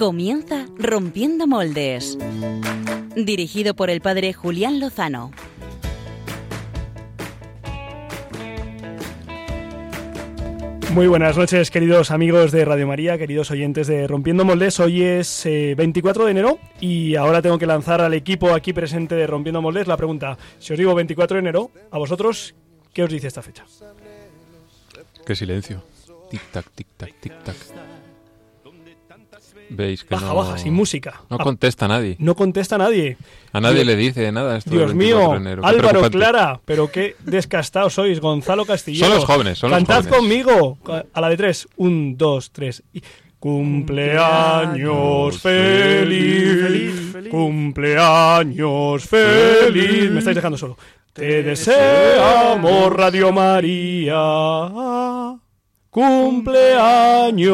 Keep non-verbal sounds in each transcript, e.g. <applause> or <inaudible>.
Comienza Rompiendo Moldes. Dirigido por el padre Julián Lozano. Muy buenas noches, queridos amigos de Radio María, queridos oyentes de Rompiendo Moldes. Hoy es 24 eh, de enero y ahora tengo que lanzar al equipo aquí presente de Rompiendo Moldes la pregunta. Si os digo 24 de enero, a vosotros, ¿qué os dice esta fecha? Qué silencio. Tic-tac, tic-tac, tic-tac. Veis que baja, no... baja, sin música. No contesta nadie. No contesta nadie. A nadie le dice nada. Esto Dios mío, Álvaro, Clara, pero qué descastados sois. Gonzalo Castillo. Son los jóvenes, son Cantad los jóvenes. conmigo. A la de tres. Un, dos, tres. Y... Cumpleaños feliz, feliz, feliz. Cumpleaños feliz. Me estáis dejando solo. Te deseamos, Radio María. Cumpleaños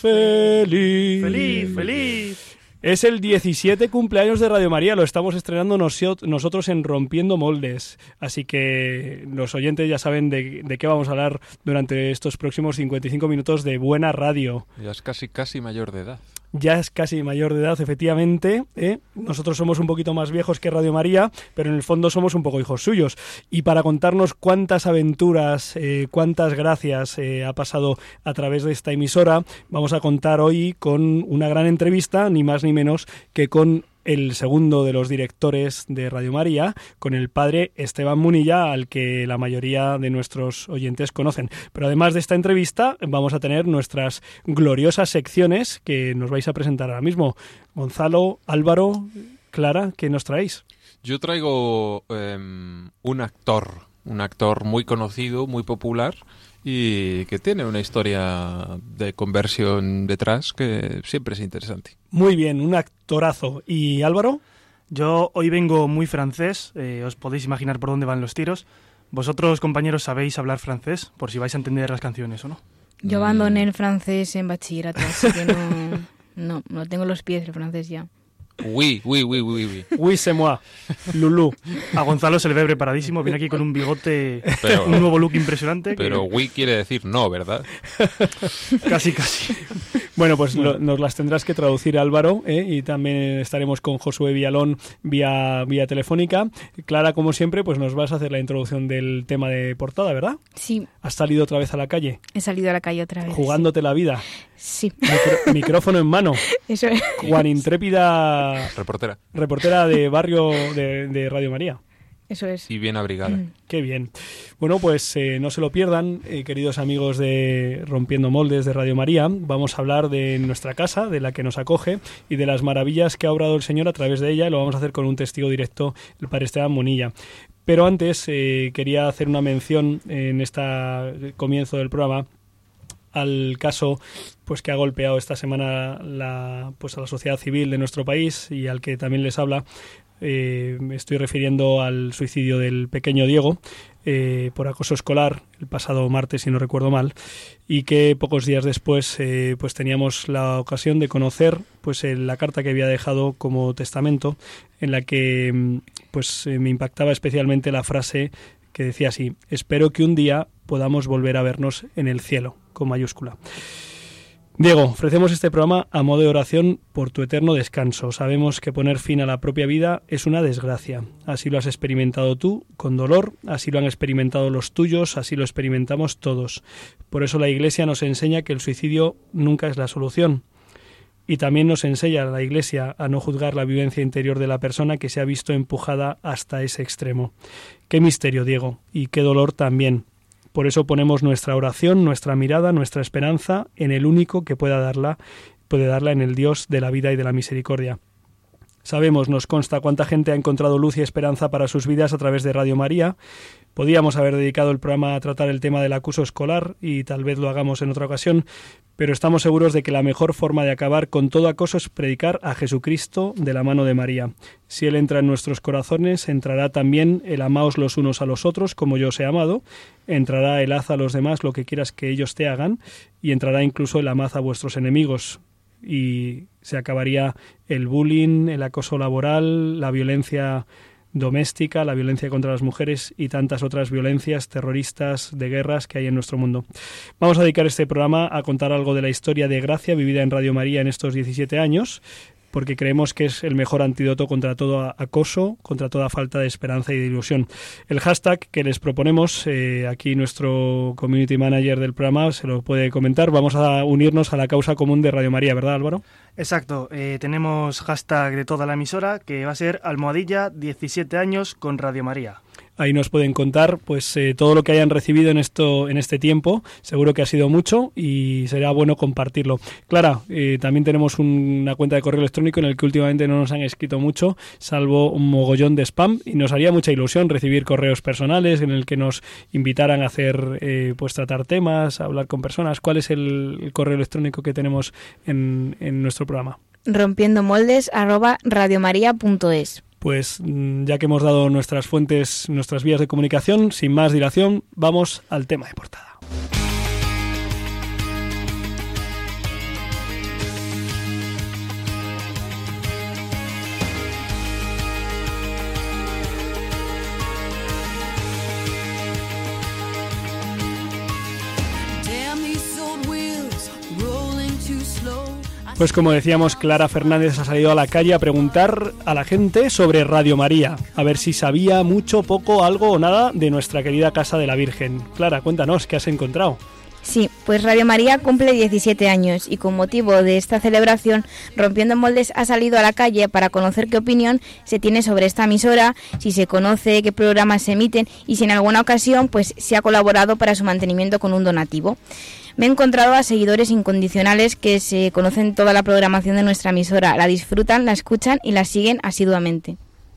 feliz. Feliz, feliz. Es el 17 cumpleaños de Radio María, lo estamos estrenando nosotros en Rompiendo Moldes. Así que los oyentes ya saben de, de qué vamos a hablar durante estos próximos 55 minutos de buena radio. Ya es casi, casi mayor de edad. Ya es casi mayor de edad, efectivamente. ¿eh? Nosotros somos un poquito más viejos que Radio María, pero en el fondo somos un poco hijos suyos. Y para contarnos cuántas aventuras, eh, cuántas gracias eh, ha pasado a través de esta emisora, vamos a contar hoy con una gran entrevista, ni más ni menos que con el segundo de los directores de Radio María, con el padre Esteban Munilla, al que la mayoría de nuestros oyentes conocen. Pero además de esta entrevista, vamos a tener nuestras gloriosas secciones que nos vais a presentar ahora mismo. Gonzalo, Álvaro, Clara, ¿qué nos traéis? Yo traigo em, un actor, un actor muy conocido, muy popular y que tiene una historia de conversión detrás que siempre es interesante. Muy bien, un actorazo. ¿Y Álvaro? Yo hoy vengo muy francés, eh, os podéis imaginar por dónde van los tiros. Vosotros, compañeros, sabéis hablar francés, por si vais a entender las canciones o no. Yo abandoné el francés en bachillerato, así que no, <laughs> no, no tengo los pies del francés ya. Oui, oui, oui, oui, oui. Oui, c'est moi. Lulú. A Gonzalo se le ve preparadísimo, viene aquí con un bigote, Pero- un nuevo look impresionante. que- Pero oui quiere decir no, ¿verdad? <laughs> Casi, casi. Bueno, pues lo- nos las tendrás que traducir Álvaro ¿eh? y también estaremos con Josué Vialón vía, vía telefónica. Clara, como siempre, pues nos vas a hacer la introducción del tema de portada, ¿verdad? Sí, Has salido otra vez a la calle, he salido a la calle otra vez. jugándote la vida, Sí, Micro- <laughs> micrófono en mano, eso es. Juan Intrépida, Reportera. reportera de barrio de, de Radio María. Eso es. Y bien abrigada. Mm. Qué bien. Bueno, pues eh, no se lo pierdan, eh, queridos amigos de Rompiendo Moldes de Radio María. Vamos a hablar de nuestra casa, de la que nos acoge y de las maravillas que ha obrado el Señor a través de ella. Y lo vamos a hacer con un testigo directo, el padre Esteban Monilla. Pero antes eh, quería hacer una mención en este comienzo del programa al caso pues que ha golpeado esta semana la, pues a la sociedad civil de nuestro país y al que también les habla eh, me estoy refiriendo al suicidio del pequeño Diego eh, por acoso escolar el pasado martes, si no recuerdo mal, y que pocos días después eh, pues teníamos la ocasión de conocer pues la carta que había dejado como testamento, en la que mm, pues me impactaba especialmente la frase que decía así: espero que un día podamos volver a vernos en el cielo, con mayúscula. Diego, ofrecemos este programa a modo de oración por tu eterno descanso. Sabemos que poner fin a la propia vida es una desgracia. Así lo has experimentado tú, con dolor, así lo han experimentado los tuyos, así lo experimentamos todos. Por eso la Iglesia nos enseña que el suicidio nunca es la solución. Y también nos enseña la Iglesia a no juzgar la vivencia interior de la persona que se ha visto empujada hasta ese extremo. Qué misterio, Diego, y qué dolor también. Por eso ponemos nuestra oración, nuestra mirada, nuestra esperanza en el único que pueda darla, puede darla en el Dios de la vida y de la misericordia. Sabemos, nos consta cuánta gente ha encontrado luz y esperanza para sus vidas a través de Radio María. Podíamos haber dedicado el programa a tratar el tema del acuso escolar y tal vez lo hagamos en otra ocasión, pero estamos seguros de que la mejor forma de acabar con todo acoso es predicar a Jesucristo de la mano de María. Si Él entra en nuestros corazones, entrará también el amaos los unos a los otros como yo os he amado, entrará el haz a los demás lo que quieras que ellos te hagan, y entrará incluso el amaz a vuestros enemigos, y se acabaría el bullying, el acoso laboral, la violencia doméstica, la violencia contra las mujeres y tantas otras violencias terroristas de guerras que hay en nuestro mundo. Vamos a dedicar este programa a contar algo de la historia de Gracia vivida en Radio María en estos 17 años porque creemos que es el mejor antídoto contra todo acoso, contra toda falta de esperanza y de ilusión. El hashtag que les proponemos, eh, aquí nuestro community manager del programa se lo puede comentar, vamos a unirnos a la causa común de Radio María, ¿verdad Álvaro? Exacto, eh, tenemos hashtag de toda la emisora que va a ser almohadilla 17 años con Radio María. Ahí nos pueden contar pues eh, todo lo que hayan recibido en esto en este tiempo. Seguro que ha sido mucho y será bueno compartirlo. Clara, eh, también tenemos una cuenta de correo electrónico en el que últimamente no nos han escrito mucho, salvo un mogollón de spam y nos haría mucha ilusión recibir correos personales en el que nos invitaran a hacer eh, pues tratar temas, hablar con personas. ¿Cuál es el, correo electrónico que tenemos en, en nuestro programa? Rompiendo moldes arroba radiomaria.es pues mm, ya que hemos dado nuestras fuentes, nuestras vías de comunicación, sin más dilación, vamos al tema de portada. Pues como decíamos, Clara Fernández ha salido a la calle a preguntar a la gente sobre Radio María, a ver si sabía mucho, poco, algo o nada de nuestra querida Casa de la Virgen. Clara, cuéntanos, ¿qué has encontrado? Sí, pues Radio María cumple 17 años y con motivo de esta celebración, Rompiendo Moldes ha salido a la calle para conocer qué opinión se tiene sobre esta emisora, si se conoce qué programas se emiten y si en alguna ocasión pues se ha colaborado para su mantenimiento con un donativo me he encontrado a seguidores incondicionales que se conocen toda la programación de nuestra emisora, la disfrutan, la escuchan y la siguen asiduamente.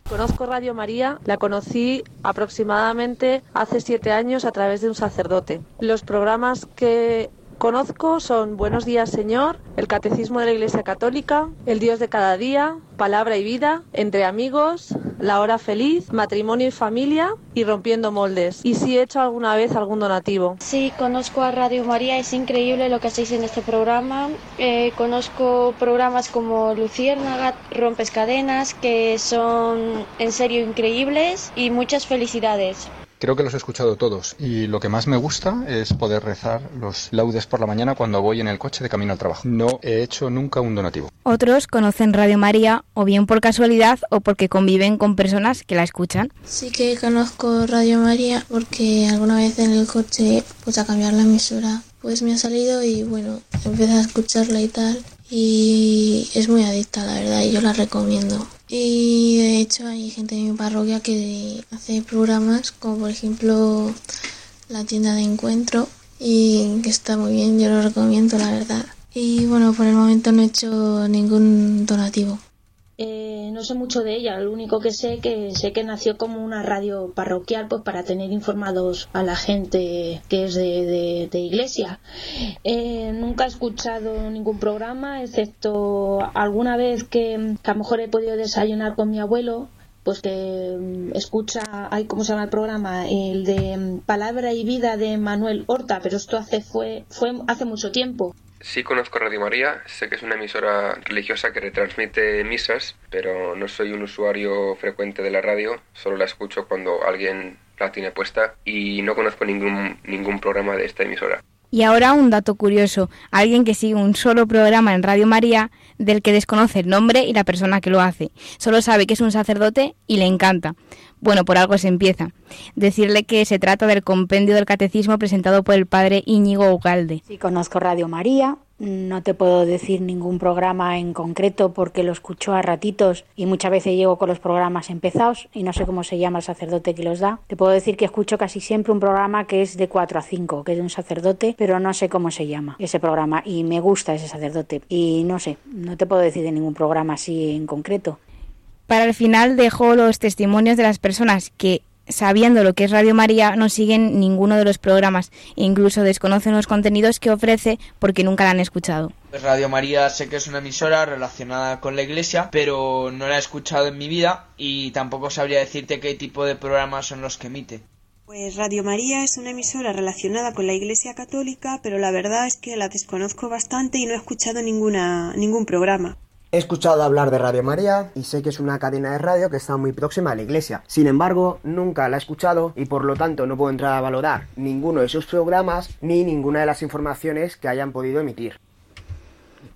Conozco Radio María, la conocí aproximadamente hace siete años a través de un sacerdote. Los programas que conozco son Buenos días Señor, el Catecismo de la Iglesia Católica, El Dios de cada día, Palabra y Vida, Entre Amigos, La Hora Feliz, Matrimonio y Familia y Rompiendo Moldes. Y si he hecho alguna vez algún donativo. Sí, conozco a Radio María, es increíble lo que hacéis en este programa. Eh, conozco programas como Luciérnaga, Rompes Cadenas, que son en serio increíbles y muchas felicidades. Creo que los he escuchado todos y lo que más me gusta es poder rezar los laudes por la mañana cuando voy en el coche de camino al trabajo. No he hecho nunca un donativo. Otros conocen Radio María o bien por casualidad o porque conviven con personas que la escuchan. Sí que conozco Radio María porque alguna vez en el coche pues a cambiar la emisora pues me ha salido y bueno, empecé a escucharla y tal y es muy adicta la verdad y yo la recomiendo. Y de hecho hay gente de mi parroquia que hace programas como por ejemplo la tienda de encuentro y que está muy bien, yo lo recomiendo la verdad. Y bueno, por el momento no he hecho ningún donativo. Eh, no sé mucho de ella, lo único que sé que sé que nació como una radio parroquial pues para tener informados a la gente que es de, iglesia. Eh, nunca he escuchado ningún programa, excepto alguna vez que, a lo mejor he podido desayunar con mi abuelo, pues que mm, escucha, hay ¿cómo se llama el programa? El de mm, Palabra y Vida de Manuel Horta, pero esto hace fue, fue hace mucho tiempo. Sí conozco Radio María, sé que es una emisora religiosa que retransmite misas, pero no soy un usuario frecuente de la radio, solo la escucho cuando alguien la tiene puesta y no conozco ningún, ningún programa de esta emisora. Y ahora un dato curioso, alguien que sigue un solo programa en Radio María del que desconoce el nombre y la persona que lo hace. Solo sabe que es un sacerdote y le encanta. Bueno, por algo se empieza. Decirle que se trata del compendio del catecismo presentado por el padre Íñigo Ugalde. Sí, conozco Radio María, no te puedo decir ningún programa en concreto porque lo escucho a ratitos y muchas veces llego con los programas empezados y no sé cómo se llama el sacerdote que los da. Te puedo decir que escucho casi siempre un programa que es de 4 a 5, que es de un sacerdote, pero no sé cómo se llama ese programa y me gusta ese sacerdote. Y no sé, no te puedo decir de ningún programa así en concreto. Para el final dejo los testimonios de las personas que sabiendo lo que es Radio María, no siguen ninguno de los programas e incluso desconocen los contenidos que ofrece porque nunca la han escuchado. Pues Radio María sé que es una emisora relacionada con la iglesia, pero no la he escuchado en mi vida y tampoco sabría decirte qué tipo de programas son los que emite. Pues Radio María es una emisora relacionada con la Iglesia Católica, pero la verdad es que la desconozco bastante y no he escuchado ninguna, ningún programa. He escuchado hablar de Radio María y sé que es una cadena de radio que está muy próxima a la iglesia. Sin embargo, nunca la he escuchado y por lo tanto no puedo entrar a valorar ninguno de sus programas ni ninguna de las informaciones que hayan podido emitir.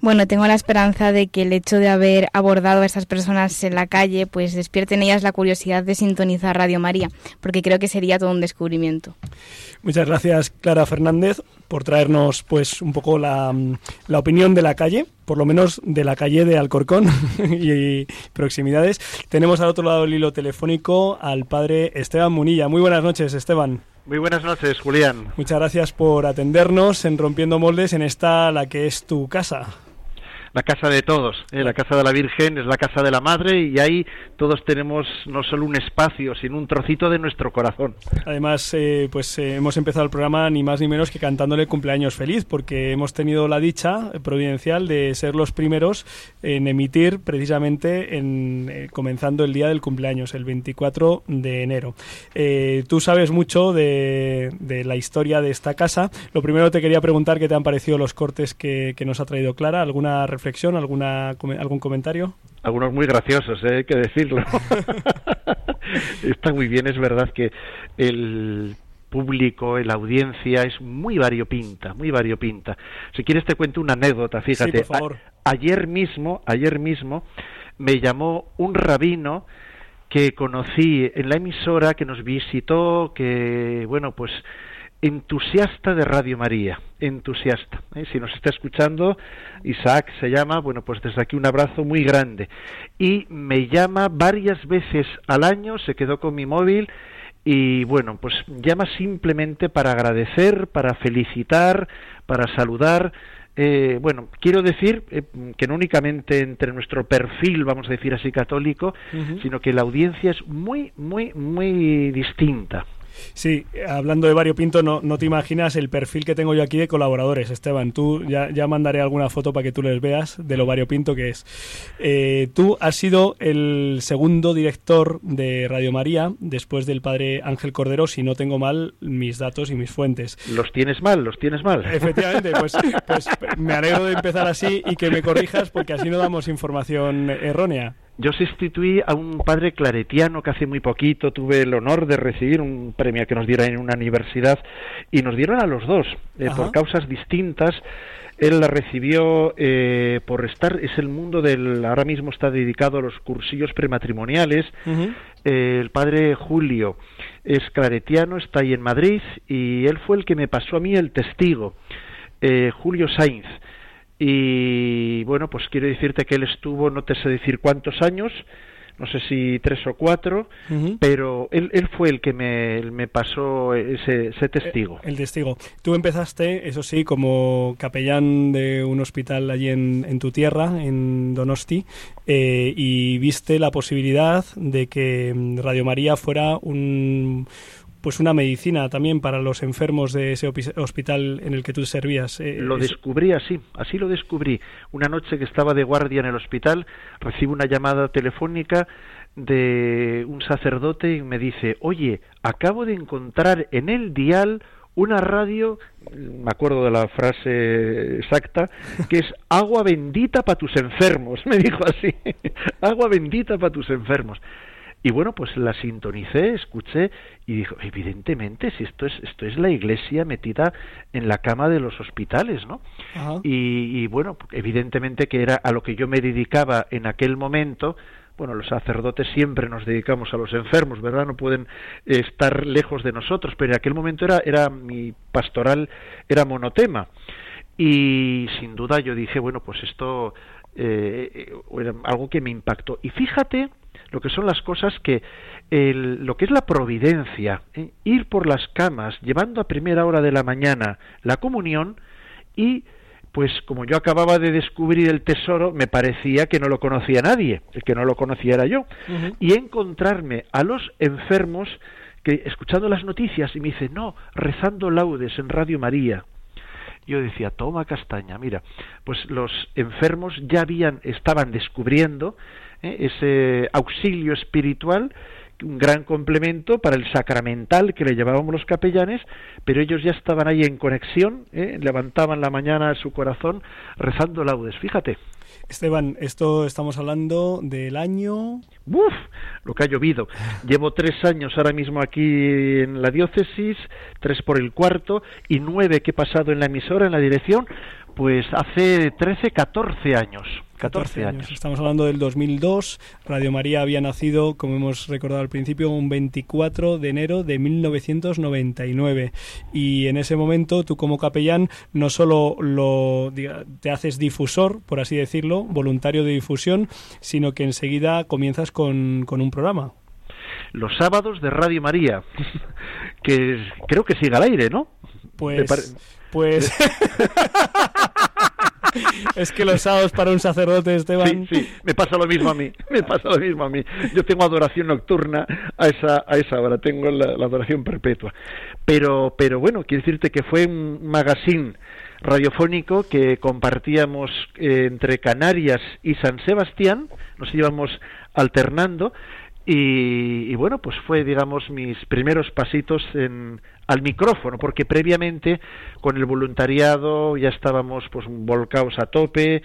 Bueno, tengo la esperanza de que el hecho de haber abordado a estas personas en la calle, pues despierte en ellas la curiosidad de sintonizar Radio María, porque creo que sería todo un descubrimiento. Muchas gracias, Clara Fernández, por traernos pues un poco la, la opinión de la calle, por lo menos de la calle de Alcorcón <laughs> y proximidades. Tenemos al otro lado del hilo telefónico al padre Esteban Munilla. Muy buenas noches, Esteban. Muy buenas noches, Julián. Muchas gracias por atendernos en Rompiendo Moldes en esta, la que es tu casa la casa de todos. ¿eh? La casa de la Virgen es la casa de la Madre y ahí todos tenemos no solo un espacio, sino un trocito de nuestro corazón. Además, eh, pues eh, hemos empezado el programa ni más ni menos que cantándole cumpleaños feliz, porque hemos tenido la dicha providencial de ser los primeros en emitir precisamente en comenzando el día del cumpleaños, el 24 de enero. tú sabes mucho de, la historia de esta casa. Lo primero te quería preguntar qué te han parecido los cortes que, que nos ha traído Clara. ¿Alguna reflexión? Reflexión, alguna, algún comentario? Algunos muy graciosos, ¿eh? hay que decirlo. <laughs> <laughs> Está muy bien, es verdad que el público, la audiencia es muy variopinta, muy variopinta. Si quieres te cuento una anécdota, fíjate. ayer mismo, ayer mismo me llamó un rabino que conocí en la emisora, que nos visitó, que bueno, pues entusiasta de Radio María, entusiasta. ¿eh? Si nos está escuchando, Isaac se llama, bueno, pues desde aquí un abrazo muy grande. Y me llama varias veces al año, se quedó con mi móvil y bueno, pues llama simplemente para agradecer, para felicitar, para saludar. Eh, bueno, quiero decir eh, que no únicamente entre nuestro perfil, vamos a decir así, católico, sino que la audiencia es muy, muy, muy distinta. Sí, hablando de Vario Pinto, no, no te imaginas el perfil que tengo yo aquí de colaboradores, Esteban. Tú ya, ya mandaré alguna foto para que tú les veas de lo variopinto que es. Eh, tú has sido el segundo director de Radio María después del padre Ángel Cordero, si no tengo mal mis datos y mis fuentes. Los tienes mal, los tienes mal. Efectivamente, pues, <laughs> pues me alegro de empezar así y que me corrijas porque así no damos información errónea. Yo sustituí a un padre claretiano que hace muy poquito tuve el honor de recibir un premio que nos dieron en una universidad y nos dieron a los dos eh, por causas distintas. Él la recibió eh, por estar, es el mundo del, ahora mismo está dedicado a los cursillos prematrimoniales. Eh, el padre Julio es claretiano, está ahí en Madrid y él fue el que me pasó a mí el testigo, Julio Sainz. Y bueno, pues quiero decirte que él estuvo, no te sé decir cuántos años, no sé si tres o cuatro, pero él, él, fue el que me, me pasó ese, ese, testigo. El, testigo. Tú empezaste, eso sí, como capellán de un hospital allí en, en tu tierra, en Donosti, eh, y viste la posibilidad de que Radio María fuera un pues una medicina también para los enfermos de ese hospital en el que tú servías. Eh, lo descubrí así, así lo descubrí. Una noche que estaba de guardia en el hospital, recibo una llamada telefónica de un sacerdote y me dice, oye, acabo de encontrar en el dial una radio, me acuerdo de la frase exacta, que es <laughs> agua bendita para tus enfermos, <laughs> me dijo así, agua bendita para tus enfermos. Y bueno, pues la sintonicé, escuché y dijo, evidentemente, si esto es, esto es la iglesia metida en la cama de los hospitales, ¿no? Y, bueno, evidentemente que era a lo que yo me dedicaba en aquel momento, bueno, los sacerdotes siempre nos dedicamos a los enfermos, ¿verdad? No pueden estar lejos de nosotros, pero en aquel momento era, era mi pastoral, era monotema. Y sin duda yo dije, bueno, pues esto eh, era algo que me impactó. Y fíjate lo que son las cosas que lo que es la providencia, ¿eh? ir por las camas llevando a primera hora de la mañana la comunión y pues como yo acababa de descubrir el tesoro, me parecía que no lo conocía nadie, el que no lo conocía era yo, y encontrarme a los enfermos que escuchando las noticias y me dice, no, rezando laudes en Radio María. Yo decía, toma castaña, mira, pues los enfermos ya habían, estaban descubriendo ¿eh? ese auxilio espiritual un gran complemento para el sacramental que le llevábamos los capellanes, pero ellos ya estaban ahí en conexión, ¿eh? levantaban la mañana su corazón rezando laudes, fíjate. Esteban, esto estamos hablando del año... ¡Uf! Lo que ha llovido. Llevo tres años ahora mismo aquí en la diócesis, tres por el cuarto y nueve que he pasado en la emisora, en la dirección, pues hace 13, 14 años. 14 años. Estamos hablando del 2002. Radio María había nacido, como hemos recordado al principio, un 24 de enero de 1999. Y en ese momento tú como capellán no solo lo, te haces difusor, por así decirlo, voluntario de difusión, sino que enseguida comienzas con, con un programa. Los sábados de Radio María, <laughs> que creo que sigue al aire, ¿no? Pues... Pues. <laughs> <laughs> es que los sábados para un sacerdote, Esteban. Sí, sí, me pasa lo mismo a mí. Me pasa lo mismo a mí. Yo tengo adoración nocturna a esa, a esa hora, tengo la, adoración perpetua. Pero, pero bueno, quiero decirte que fue un magazine radiofónico que compartíamos eh, entre Canarias y San Sebastián, nos íbamos alternando y, y, bueno, pues fue, digamos, mis primeros pasitos en, al micrófono, porque previamente con el voluntariado ya estábamos pues volcados a tope,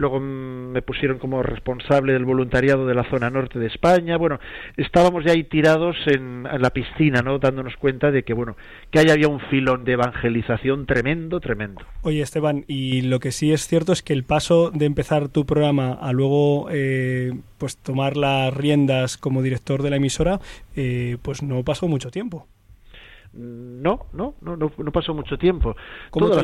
luego me pusieron como responsable del voluntariado de la zona norte de España, bueno, estábamos ya ahí tirados en, la piscina, ¿no? Dándonos cuenta de que, bueno, que ahí había un filón de evangelización tremendo, tremendo. Oye, Esteban, y lo que sí es cierto es que el paso de empezar tu programa a luego, eh, pues tomar las riendas como director de la emisora, eh, pues no pasó mucho tiempo. No, no, no, no, pasó mucho tiempo. ¿Cómo te,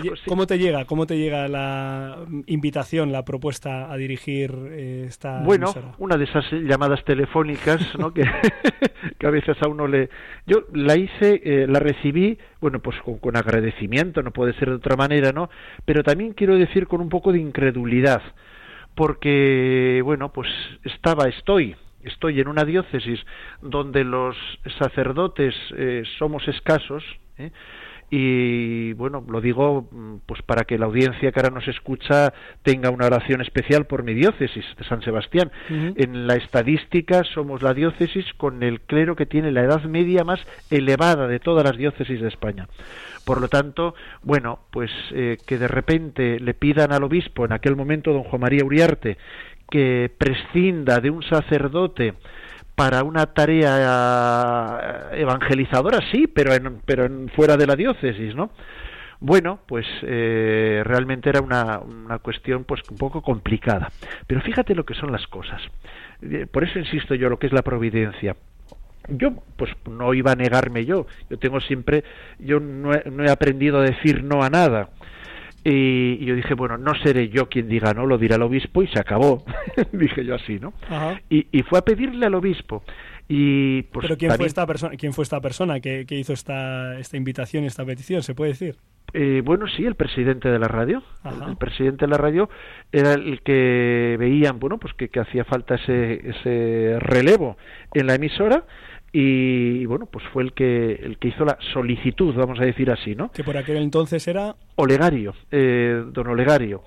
llega? ¿Cómo te llega la invitación, la propuesta a dirigir eh, esta Bueno, una de esas llamadas telefónicas, ¿no? <laughs> que, a veces a uno le... Yo la hice, eh, la recibí, bueno, pues con, con, agradecimiento, no puede ser de otra manera, ¿no? Pero también quiero decir con un poco de incredulidad, porque, bueno, pues estaba, estoy estoy en una diócesis donde los sacerdotes eh, somos escasos, ¿eh? y bueno, lo digo mm, pues para que la audiencia que ahora nos escucha tenga una oración especial por mi diócesis de San Sebastián. En la estadística somos la diócesis con el clero que tiene la edad media más elevada de todas las diócesis de España. Por lo tanto, bueno, pues eh, que de repente le pidan al obispo, en aquel momento don Juan María Uriarte, que prescinda de un sacerdote para una tarea evangelizadora, sí, pero, en, pero en, fuera de la diócesis, ¿no? Bueno, pues eh, realmente era una, una cuestión pues un poco complicada. Pero fíjate lo que son las cosas. Eh, por eso insisto yo lo que es la providencia yo pues no iba a negarme yo yo tengo siempre yo no no he, aprendido a decir no a nada y, yo dije, bueno, no seré yo quien diga no, lo dirá el obispo y se acabó. <laughs> dije yo así, ¿no? Y, y, fue a pedirle al obispo. Y, pues, ¿Pero quién, fue esta persona, quién fue esta persona que, que hizo esta, esta invitación, esta petición? ¿Se puede decir? Eh, bueno, sí, el presidente de la radio. El, presidente de la radio era el que veían, bueno, pues que, que hacía falta ese, ese relevo en la emisora y bueno pues fue el que el que hizo la solicitud vamos a decir así no que por aquel entonces era Olegario eh, don Olegario.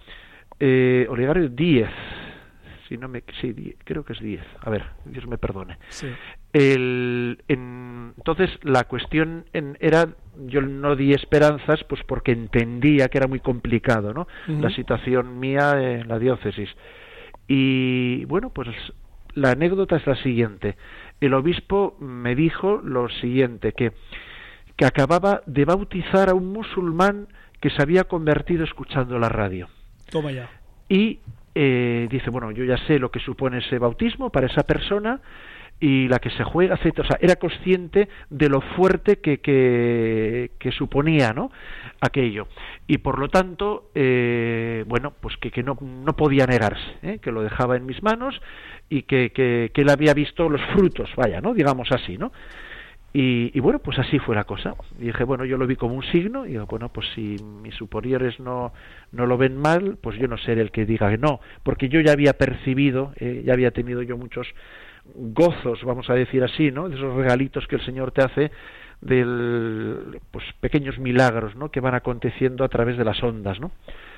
Eh, Olegario 10 si no me sí creo que es 10 a ver Dios me perdone. Sí. el, entonces la cuestión en, era yo no di esperanzas pues porque entendía que era muy complicado no la situación mía en la diócesis. Y bueno pues la anécdota es la siguiente el obispo me dijo lo siguiente, que, que acababa de bautizar a un musulmán que se había convertido escuchando la radio. Toma ya. Y eh, dice, bueno, yo ya sé lo que supone ese bautismo para esa persona y la que se juega, etc. O sea, era consciente de lo fuerte que, que, suponía ¿no? aquello. Y por lo tanto, eh, bueno, pues que, que no, no podía negarse, ¿eh? que lo dejaba en mis manos y que, que, él había visto los frutos, vaya, ¿no? Digamos así, ¿no? Y, y, bueno, pues así fue la cosa. Y dije, bueno, yo lo vi como un signo, y digo, bueno, pues si mis superiores no, no lo ven mal, pues yo no seré el que diga que no, porque yo ya había percibido, eh, ya había tenido yo muchos gozos, vamos a decir así, ¿no? De esos regalitos que el Señor te hace del pues pequeños milagros ¿no? que van aconteciendo a través de las ondas ¿no?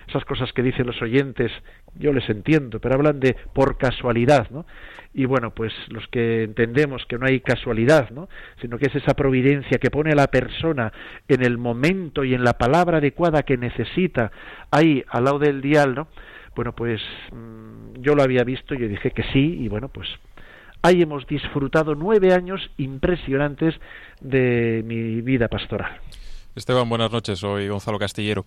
esas cosas que dicen los oyentes yo les entiendo pero hablan de por casualidad ¿no? y bueno pues los que entendemos que no hay casualidad ¿no? sino que es esa providencia que pone a la persona en el momento y en la palabra adecuada que necesita ahí al lado del dial ¿no? bueno pues mm, yo lo había visto yo dije que sí y bueno pues ahí hemos disfrutado nueve años impresionantes de mi vida pastoral. Esteban, buenas noches. Soy Gonzalo Castillero.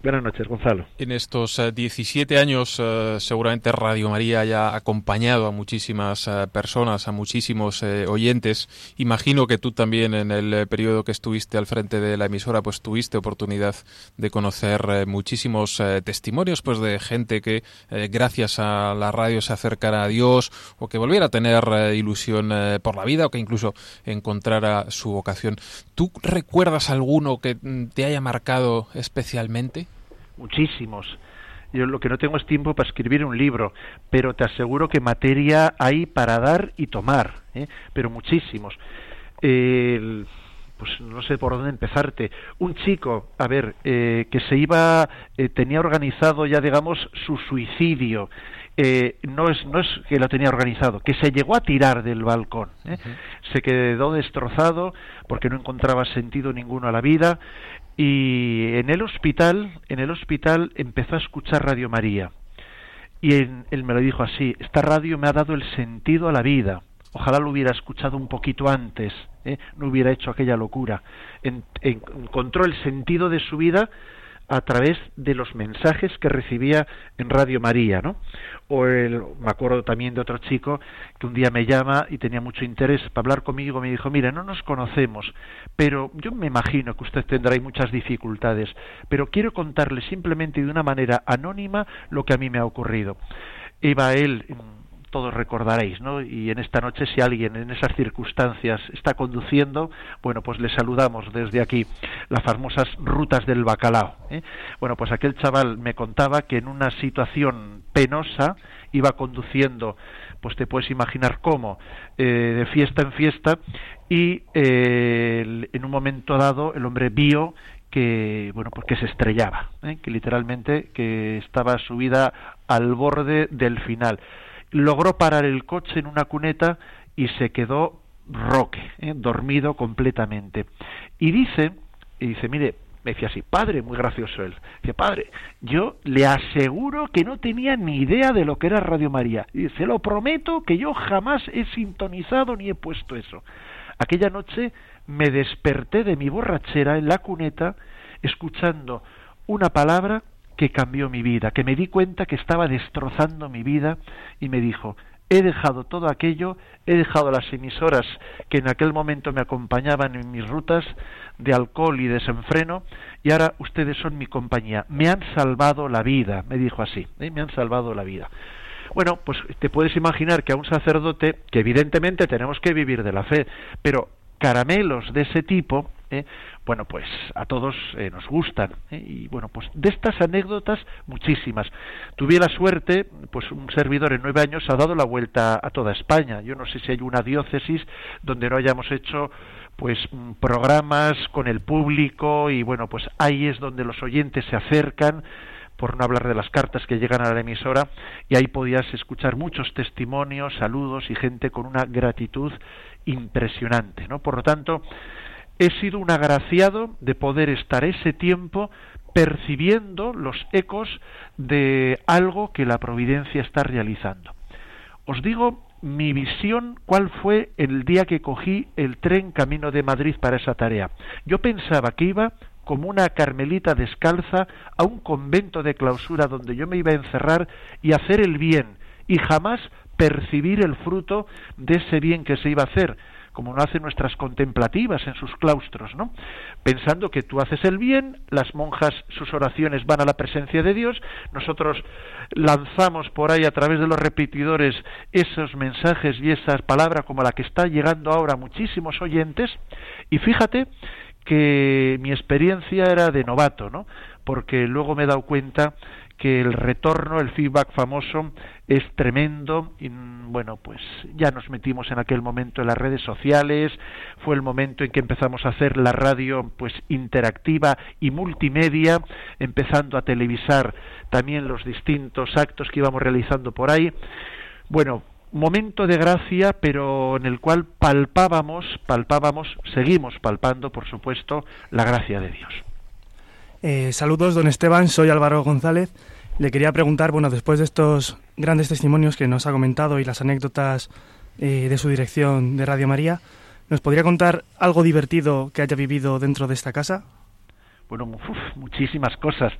Buenas noches, Gonzalo. En estos 17 eh, años, eh, seguramente Radio María haya acompañado a muchísimas eh, personas, a muchísimos oyentes. Imagino que tú también, en el periodo que estuviste al frente de la emisora, pues tuviste oportunidad de conocer muchísimos testimonios, pues de gente que, gracias a la radio, se acercara a Dios o que volviera a tener ilusión por la vida o que incluso encontrara su vocación. ¿Tú recuerdas alguno que mm, te haya marcado especialmente? Muchísimos. Yo lo que no tengo es tiempo para escribir un libro, pero te aseguro que materia hay para dar y tomar, ¿eh? pero muchísimos. pues no sé por dónde empezarte. Un chico, a ver, eh, que se iba, eh, tenía organizado ya, digamos, su suicidio. no es no es que lo tenía organizado, que se llegó a tirar del balcón. Se quedó destrozado porque no encontraba sentido ninguno a la vida y en el hospital, en el hospital empezó a escuchar Radio María. Y él me lo dijo así, esta radio me ha dado el sentido a la vida. Ojalá lo hubiera escuchado un poquito antes, ¿eh? no hubiera hecho aquella locura. encontró el sentido de su vida a través de los mensajes que recibía en Radio María, ¿no? O el, me acuerdo también de otro chico que un día me llama y tenía mucho interés para hablar conmigo, me dijo, mire, no nos conocemos, pero yo me imagino que usted tendrá muchas dificultades, pero quiero contarle simplemente de una manera anónima lo que a mí me ha ocurrido. Iba él todos recordaréis, ¿no? Y en esta noche, si alguien en esas circunstancias está conduciendo, bueno, pues le saludamos desde aquí, las famosas rutas del bacalao. ¿eh? Bueno, pues aquel chaval me contaba que en una situación penosa iba conduciendo, pues te puedes imaginar cómo, eh, de fiesta en fiesta, y eh, en un momento dado el hombre vio que bueno pues que se estrellaba ¿eh? que literalmente que estaba subida al borde del final logró parar el coche en una cuneta y se quedó roque, ¿eh? dormido completamente. Y dice, y dice, mire, me decía así, padre, muy gracioso él, dice, padre, yo le aseguro que no tenía ni idea de lo que era Radio María. Y dice, lo prometo que yo jamás he sintonizado ni he puesto eso. Aquella noche me desperté de mi borrachera en la cuneta escuchando una palabra que cambió mi vida, que me di cuenta que estaba destrozando mi vida y me dijo, he dejado todo aquello, he dejado las emisoras que en aquel momento me acompañaban en mis rutas de alcohol y desenfreno y ahora ustedes son mi compañía. Me han salvado la vida, me dijo así, ¿eh? me han salvado la vida. Bueno, pues te puedes imaginar que a un sacerdote, que evidentemente tenemos que vivir de la fe, pero caramelos de ese tipo, ¿eh? Bueno, pues a todos eh, nos gustan. ¿eh? Y bueno, pues de estas anécdotas, muchísimas. Tuve la suerte, pues un servidor en nueve años ha dado la vuelta a toda España. Yo no sé si hay una diócesis donde no hayamos hecho pues mm, programas con el público y bueno, pues ahí es donde los oyentes se acercan por no hablar de las cartas que llegan a la emisora, y ahí podías escuchar muchos testimonios, saludos y gente con una gratitud impresionante, ¿no? Por lo tanto, he sido un agraciado de poder estar ese tiempo percibiendo los ecos de algo que la providencia está realizando. Os digo mi visión, cuál fue el día que cogí el tren camino de Madrid para esa tarea. Yo pensaba que iba como una carmelita descalza a un convento de clausura donde yo me iba a encerrar y hacer el bien y jamás percibir el fruto de ese bien que se iba a hacer, como no hacen nuestras contemplativas en sus claustros, ¿no? Pensando que tú haces el bien, las monjas sus oraciones van a la presencia de Dios, nosotros lanzamos por ahí a través de los repetidores esos mensajes y esas palabras como la que está llegando ahora a muchísimos oyentes, y fíjate que mi experiencia era de novato, ¿no? porque luego me he dado cuenta que el retorno, el feedback famoso es tremendo y bueno, pues ya nos metimos en aquel momento en las redes sociales, fue el momento en que empezamos a hacer la radio pues interactiva y multimedia, empezando a televisar también los distintos actos que íbamos realizando por ahí. Bueno, momento de gracia, pero en el cual palpábamos, palpábamos, seguimos palpando, por supuesto, la gracia de Dios. Eh, saludos, don Esteban, soy Álvaro González. Le quería preguntar, bueno, después de estos grandes testimonios que nos ha comentado y las anécdotas eh, de su dirección de Radio María, ¿nos podría contar algo divertido que haya vivido dentro de esta casa? Bueno, muchísimas cosas.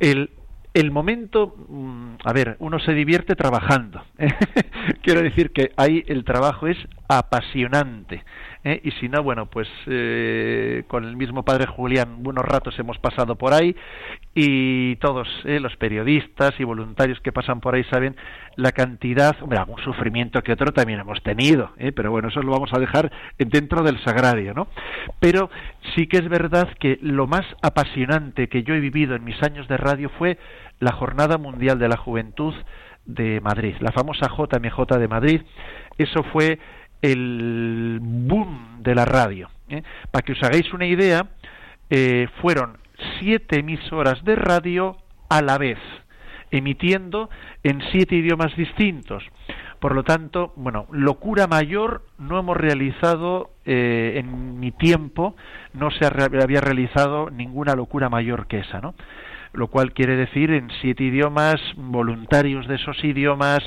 El, el momento, mm, a ver, uno se divierte trabajando. <laughs> Quiero decir que ahí el trabajo es apasionante. ¿Eh? y si no, bueno, pues eh, con el mismo padre Julián buenos ratos hemos pasado por ahí y todos ¿eh? los periodistas y voluntarios que pasan por ahí saben la cantidad, hombre, algún sufrimiento que otro también hemos tenido, pero bueno, eso lo vamos a dejar dentro del sagrario, ¿no? Pero sí que es verdad que lo más apasionante que yo he vivido en mis años de radio fue la Jornada Mundial de la Juventud de Madrid, la famosa JMJ de Madrid. Eso fue el boom de la radio. ¿eh? Para que os hagáis una idea, eh, fueron siete emisoras de radio a la vez, emitiendo en siete idiomas distintos. Por lo tanto, bueno, locura mayor no hemos realizado eh, en mi tiempo, no se había realizado ninguna locura mayor que esa, ¿no? Lo cual quiere decir en siete idiomas, voluntarios de esos idiomas,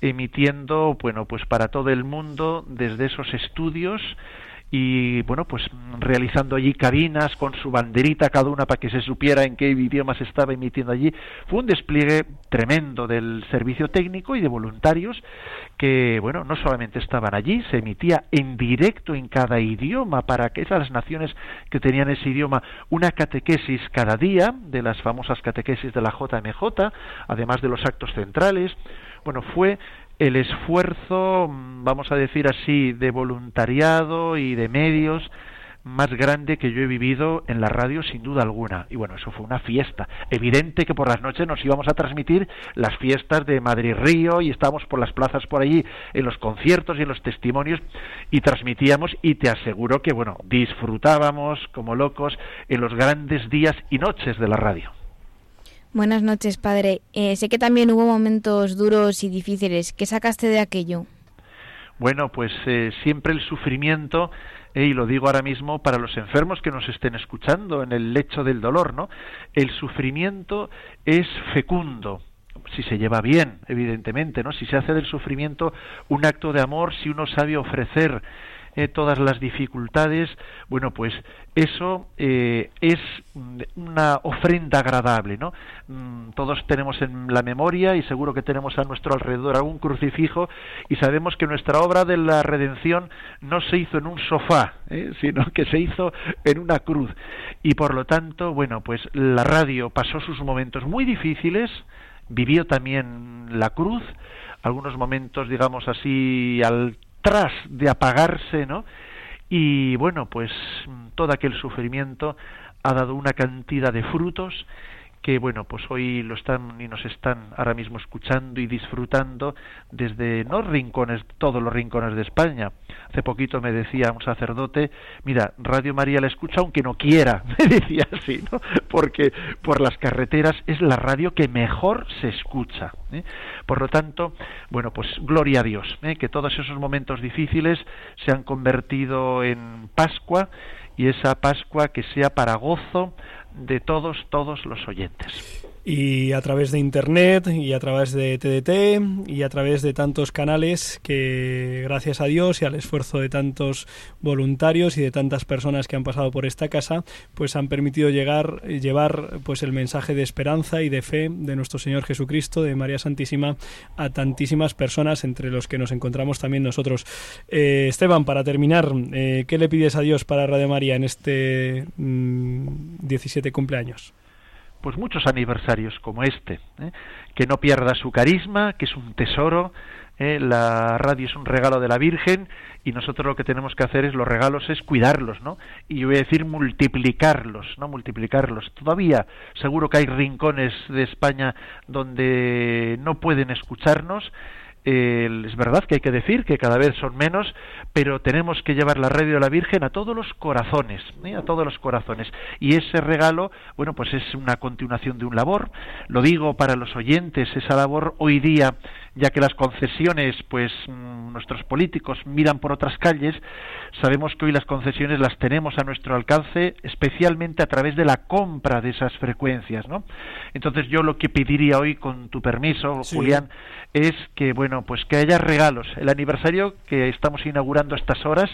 emitiendo, bueno, pues para todo el mundo desde esos estudios y bueno, pues realizando allí cabinas con su banderita cada una para que se supiera en qué idioma se estaba emitiendo allí. Fue un despliegue tremendo del servicio técnico y de voluntarios que, bueno, no solamente estaban allí, se emitía en directo en cada idioma para que esas naciones que tenían ese idioma una catequesis cada día de las famosas catequesis de la JMJ, además de los actos centrales bueno, fue el esfuerzo, mm, vamos a decir así, de voluntariado y de medios más grande que yo he vivido en la radio sin duda alguna. Y bueno, eso fue una fiesta. Evidente que por las noches nos íbamos a transmitir las fiestas de Madrid Río y estábamos por las plazas por allí en los conciertos y en los testimonios y transmitíamos y te aseguro que bueno, disfrutábamos como locos en los grandes días y noches de la radio. Buenas noches, padre. Eh, sé que también hubo momentos duros y difíciles. ¿Qué sacaste de aquello? Bueno, pues eh, siempre el sufrimiento, eh, y lo digo ahora mismo para los enfermos que nos estén escuchando en el lecho del dolor, ¿no? El sufrimiento es fecundo, si se lleva bien, evidentemente, ¿no? Si se hace del sufrimiento un acto de amor, si uno sabe ofrecer todas las dificultades, bueno, pues eso eh, es una ofrenda agradable, ¿no? Mm, todos tenemos en la memoria y seguro que tenemos a nuestro alrededor algún crucifijo y sabemos que nuestra obra de la redención no se hizo en un sofá, ¿eh? <laughs> sino que se hizo en una cruz. Y por lo tanto, bueno, pues la radio pasó sus momentos muy difíciles, vivió también la cruz, algunos momentos, digamos así, al tras de apagarse, ¿no? Y bueno, pues todo aquel sufrimiento ha dado una cantidad de frutos que bueno, pues hoy lo están y nos están ahora mismo escuchando y disfrutando desde no rincones, todos los rincones de España. Hace poquito me decía un sacerdote, mira, Radio María la escucha aunque no quiera, <laughs> me decía así, ¿no? Porque por las carreteras es la radio que mejor se escucha. ¿eh? Por lo tanto, bueno, pues gloria a Dios, ¿eh? que todos esos momentos difíciles se han convertido en Pascua y esa Pascua que sea para gozo de todos, todos los oyentes y a través de internet y a través de TDT y a través de tantos canales que gracias a Dios y al esfuerzo de tantos voluntarios y de tantas personas que han pasado por esta casa pues han permitido llegar llevar pues el mensaje de esperanza y de fe de nuestro Señor Jesucristo de María Santísima a tantísimas personas entre los que nos encontramos también nosotros eh, Esteban para terminar eh, ¿qué le pides a Dios para Radio María en este 17 mm, cumpleaños? Pues muchos aniversarios como este, ¿eh? que no pierda su carisma, que es un tesoro, ¿eh? la radio es un regalo de la Virgen y nosotros lo que tenemos que hacer es los regalos es cuidarlos, ¿no? Y yo voy a decir multiplicarlos, ¿no? Multiplicarlos. Todavía seguro que hay rincones de España donde no pueden escucharnos es verdad que hay que decir que cada vez son menos, pero tenemos que llevar la radio de la Virgen a todos los corazones, ¿eh? a todos los corazones. Y ese regalo, bueno, pues es una continuación de un labor. Lo digo para los oyentes, esa labor hoy día ya que las concesiones, pues mm, nuestros políticos miran por otras calles, sabemos que hoy las concesiones las tenemos a nuestro alcance, especialmente a través de la compra de esas frecuencias, ¿no? Entonces yo lo que pediría hoy, con tu permiso, Julián, es que, bueno, pues que haya regalos. El aniversario que estamos inaugurando a estas horas,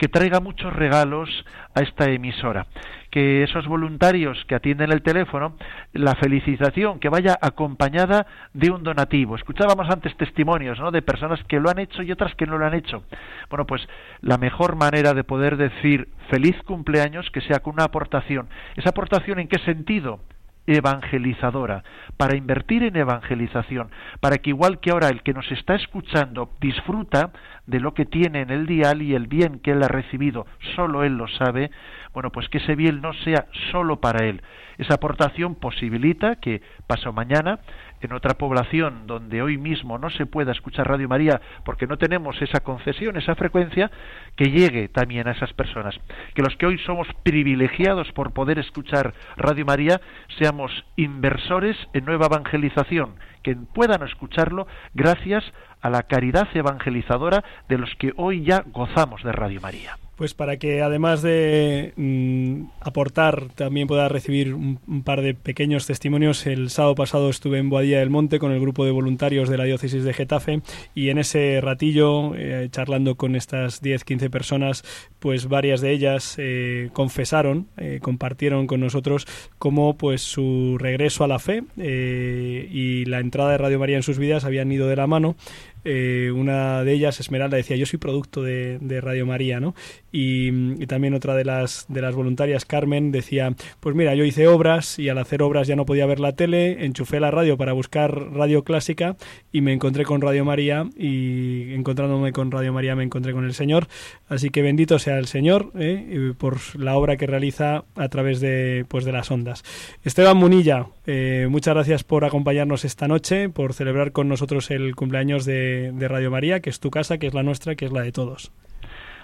que traiga muchos regalos a esta emisora que esos voluntarios que atienden el teléfono, la felicitación que vaya acompañada de un donativo. Escuchábamos antes testimonios ¿no? de personas que lo han hecho y otras que no lo han hecho. Bueno, pues la mejor manera de poder decir feliz cumpleaños que sea con una aportación. ¿Esa aportación en qué sentido? Evangelizadora, para invertir en evangelización, para que igual que ahora el que nos está escuchando disfruta de lo que tiene en el dial y el bien que él ha recibido, solo él lo sabe, bueno, pues que ese bien no sea solo para él. Esa aportación posibilita que pasado mañana en otra población donde hoy mismo no se pueda escuchar Radio María porque no tenemos esa concesión, esa frecuencia, que llegue también a esas personas. Que los que hoy somos privilegiados por poder escuchar Radio María seamos inversores en nueva evangelización, que puedan escucharlo gracias a la caridad evangelizadora de los que hoy ya gozamos de Radio María. Pues para que además de mm, aportar también pueda recibir un, par de pequeños testimonios, el sábado pasado estuve en Boadilla del Monte con el grupo de voluntarios de la diócesis de Getafe y en ese ratillo, eh, charlando con estas 10-15 personas, pues varias de ellas eh, confesaron, eh, compartieron con nosotros cómo pues su regreso a la fe y la entrada de Radio María en sus vidas habían ido de la mano eh, una de ellas, Esmeralda, decía, yo soy producto de, Radio María, ¿no? Y, también otra de las, de las voluntarias, Carmen, decía, pues mira, yo hice obras y al hacer obras ya no podía ver la tele, enchufé la radio para buscar radio clásica y me encontré con Radio María y encontrándome con Radio María me encontré con el Señor. Así que bendito sea el Señor ¿eh? por la obra que realiza a través de, pues, de las ondas. Esteban Munilla, eh, muchas gracias por acompañarnos esta noche, por celebrar con nosotros el cumpleaños de de, Radio María, que es tu casa, que es la nuestra, que es la de todos.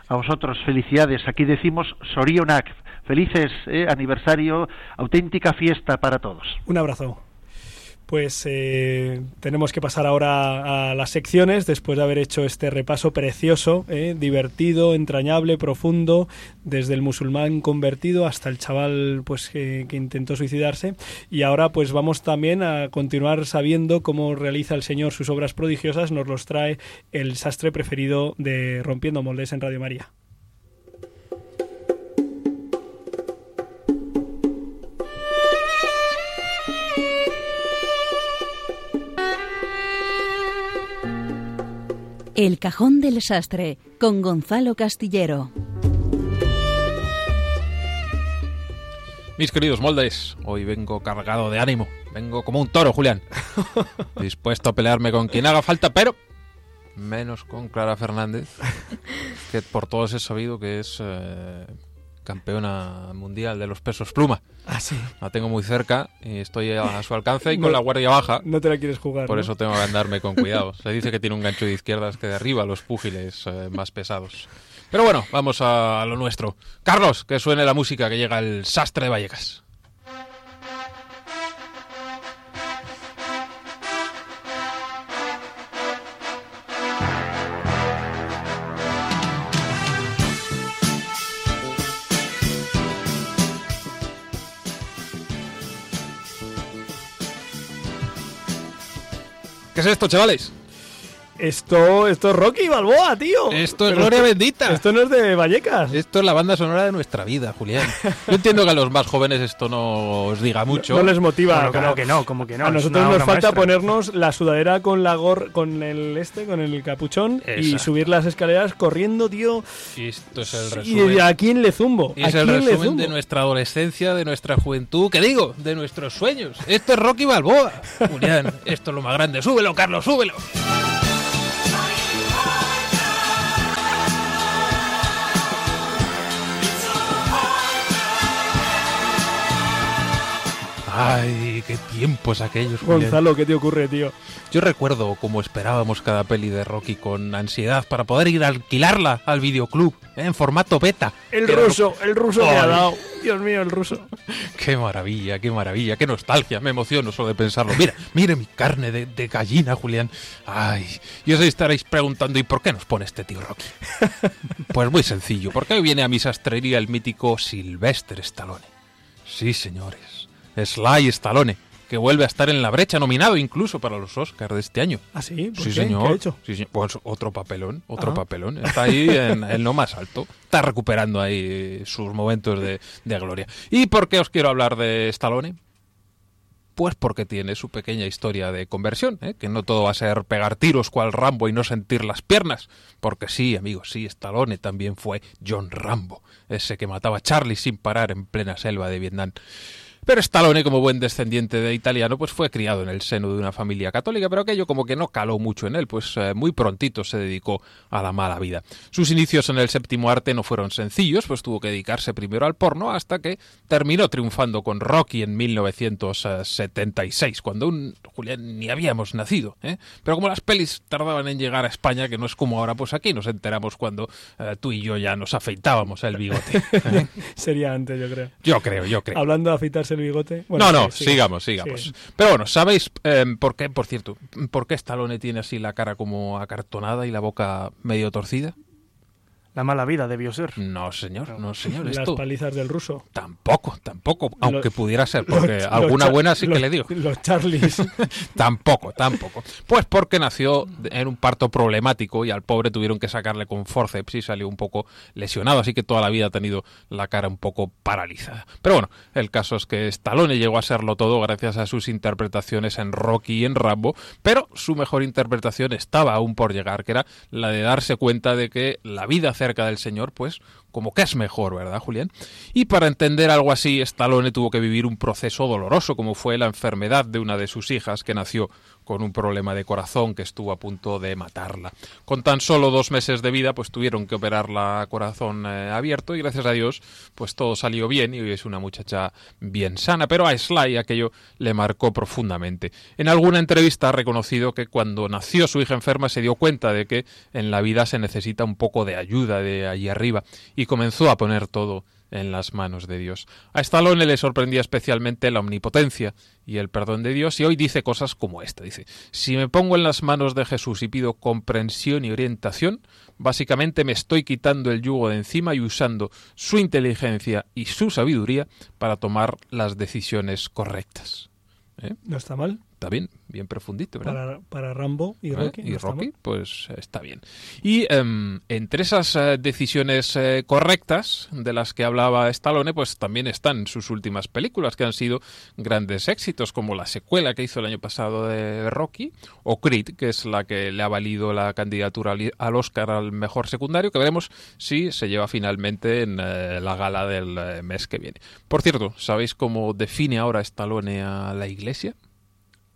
A vosotros, felicidades. Aquí decimos Sorionak. Felices eh, aniversario, auténtica fiesta para todos. Un abrazo pues eh, tenemos que pasar ahora a las secciones después de haber hecho este repaso precioso, eh, divertido, entrañable, profundo, desde el musulmán convertido hasta el chaval pues que, intentó suicidarse y ahora pues vamos también a continuar sabiendo cómo realiza el Señor sus obras prodigiosas, nos los trae el sastre preferido de Rompiendo Moldes en Radio María. El Cajón del Sastre con Gonzalo Castillero. Mis queridos moldes, hoy vengo cargado de ánimo. Vengo como un toro, Julián. <laughs> Dispuesto a pelearme con quien haga falta, pero menos con Clara Fernández, <laughs> que por todos he sabido que es eh, campeona mundial de los pesos pluma. Ah, sí. La tengo muy cerca y estoy a su alcance y con la guardia baja. No te la quieres jugar. Por eso tengo que andarme con cuidado. Se dice que tiene un gancho de izquierdas que derriba los púgiles eh, más pesados. Pero bueno, vamos a, a lo nuestro. Carlos, que suene la música que llega el sastre de Vallecas. ¿Qué es esto, chavales? Esto, esto es Rocky Balboa, tío. Esto es Gloria Bendita. Esto no es de Vallecas. Esto es la banda sonora de nuestra vida, Julián. <laughs> Yo entiendo que a los más jóvenes esto no os diga mucho. No les motiva. Bueno, como- que no, como que no. A nosotros nos falta maestra. ponernos la sudadera con la gor con el este, con el capuchón y subir las escaleras corriendo, tío. Y esto es el ¿Y resumen. a quién le zumbo? Y ¿A es el quién le resumen zumbo? de nuestra adolescencia, de nuestra juventud, ¿qué digo? De nuestros sueños. Esto es Rocky Balboa. <laughs> Julián, esto es lo más grande. Súbelo, Carlos, súbelo. Ay, qué tiempos aquellos, Julián. Gonzalo, ¿qué te ocurre, tío? Yo recuerdo cómo esperábamos cada peli de Rocky con ansiedad para poder ir a alquilarla al videoclub ¿eh? en formato beta. El era- ruso, el ruso me ha dado. Dios mío, el ruso. <laughs> Qué maravilla, qué maravilla, qué nostalgia. Me emociono solo de pensarlo. Mira, mire mi carne de, de gallina, Julián. Ay, y os estaréis preguntando, ¿y por qué nos pone este tío Rocky? <laughs> Pues muy sencillo, porque hoy viene a mi sastrería el mítico Sylvester Stallone. Sí, señores, Sly Stallone, que vuelve a estar en la brecha, nominado incluso para los Oscars de este año. ¿Ah, sí? ¿Por Sí, qué? señor. ¿Qué ha hecho? Sí, señor. Pues otro papelón, otro papelón. Está ahí en, en lo más alto. Está recuperando ahí sus momentos de, de gloria. ¿Y por qué os quiero hablar de Stallone? Pues porque tiene su pequeña historia de conversión, ¿eh? que no todo va a ser pegar tiros cual Rambo y no sentir las piernas. Porque sí, amigos, sí, Stallone también fue John Rambo, ese que mataba a Charlie sin parar en plena selva de Vietnam. Pero Stallone, como buen descendiente de italiano, pues fue criado en el seno de una familia católica, pero aquello como que no caló mucho en él, pues eh, muy prontito se dedicó a la mala vida. Sus inicios en el séptimo arte no fueron sencillos, pues tuvo que dedicarse primero al porno hasta que terminó triunfando con Rocky en 1976, cuando un Julián ni habíamos nacido. ¿eh? Pero como las pelis tardaban en llegar a España, que no es como ahora, pues aquí nos enteramos cuando eh, tú y yo ya nos afeitábamos el bigote. <laughs> Sería antes, yo creo. Yo creo, yo creo. Hablando de afeitarse el bigote. no, Bueno, no, sí, sigamos, sigamos. Sí. Pero bueno, ¿sabéis eh, por qué, por cierto, por qué Stallone tiene así la cara como acartonada y la boca medio torcida? La mala vida debió ser. No, señor, no, señor. Las Esto palizas del ruso. tampoco, tampoco, aunque Los- pudiera ser, porque los- alguna los buena sí los- que le dio. Los Charlies. <laughs> tampoco, tampoco. Pues porque nació en un parto problemático y al pobre tuvieron que sacarle con forceps y salió un poco lesionado, así que toda la vida ha tenido la cara un poco paralizada. Pero bueno, el caso es que Stallone llegó a serlo todo gracias a sus interpretaciones en Rocky y en Rambo, pero su mejor interpretación estaba aún por llegar, que era la de darse cuenta de que la vida cerca del señor, pues como que es mejor, ¿verdad, Julián? Y para entender algo así, Stallone tuvo que vivir un proceso doloroso, como fue la enfermedad de una de sus hijas, que nació con un problema de corazón que estuvo a punto de matarla. Con tan solo dos meses de vida, pues tuvieron que operarla a corazón eh, abierto y gracias a Dios, pues todo salió bien y hoy es una muchacha bien sana, pero a Sly aquello le marcó profundamente. En alguna entrevista ha reconocido que cuando nació su hija enferma se dio cuenta de que en la vida se necesita un poco de ayuda de allí arriba y comenzó a poner todo en las manos de Dios. A Stallone le sorprendía especialmente la omnipotencia y el perdón de Dios y hoy dice cosas como esta. Dice, si me pongo en las manos de Jesús y pido comprensión y orientación, básicamente me estoy quitando el yugo de encima y usando su inteligencia y su sabiduría para tomar las decisiones correctas. ¿Eh? No está mal. Está bien, bien profundito, ¿verdad? Para, para Rambo y ¿Eh? Rocky. Y Rocky, pues está bien. Y em, entre esas eh, decisiones eh, correctas de las que hablaba Stallone, pues también están sus últimas películas que han sido grandes éxitos, como la secuela que hizo el año pasado de Rocky, o Creed, que es la que le ha valido la candidatura al, al Oscar al mejor secundario, que veremos si se lleva finalmente en la gala del mes que viene. Por cierto, ¿sabéis cómo define ahora Stallone a la iglesia?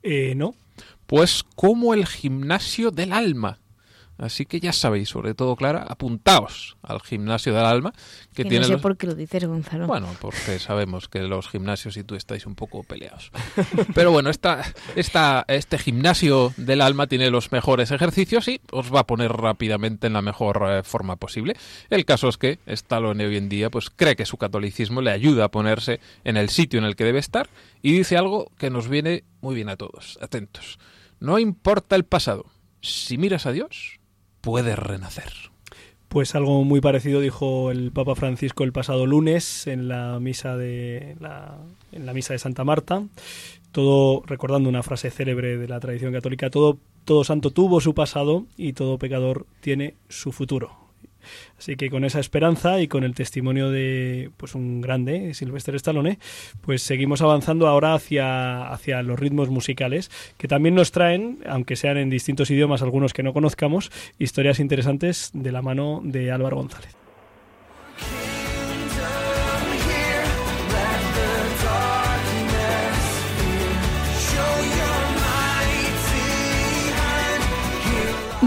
Eh, no. Pues como el gimnasio del alma. Así que ya sabéis, sobre todo, Clara, apuntaos al gimnasio del alma. Que, Que tiene no sé los- por qué lo dices, Gonzalo. Bueno, porque sabemos que los gimnasios y tú estáis un poco peleados. <laughs> Pero bueno, esta, esta, este gimnasio del alma tiene los mejores ejercicios y os va a poner rápidamente en la mejor eh, forma posible. El caso es que Stallone hoy en día pues cree que su catolicismo le ayuda a ponerse en el sitio en el que debe estar y dice algo que nos viene muy bien a todos. Atentos. No importa el pasado. Si miras a Dios, puedes renacer. Pues algo muy parecido dijo el Papa Francisco el pasado lunes en la misa de la, en la misa de Santa Marta. todo, recordando una frase célebre de la tradición católica, todo, todo santo tuvo su pasado y todo pecador tiene su futuro. Así que con esa esperanza y con el testimonio de pues un grande, Sylvester Stallone, pues seguimos avanzando ahora hacia, hacia los ritmos musicales que también nos traen, aunque sean en distintos idiomas algunos que no conozcamos, historias interesantes de la mano de Álvaro González.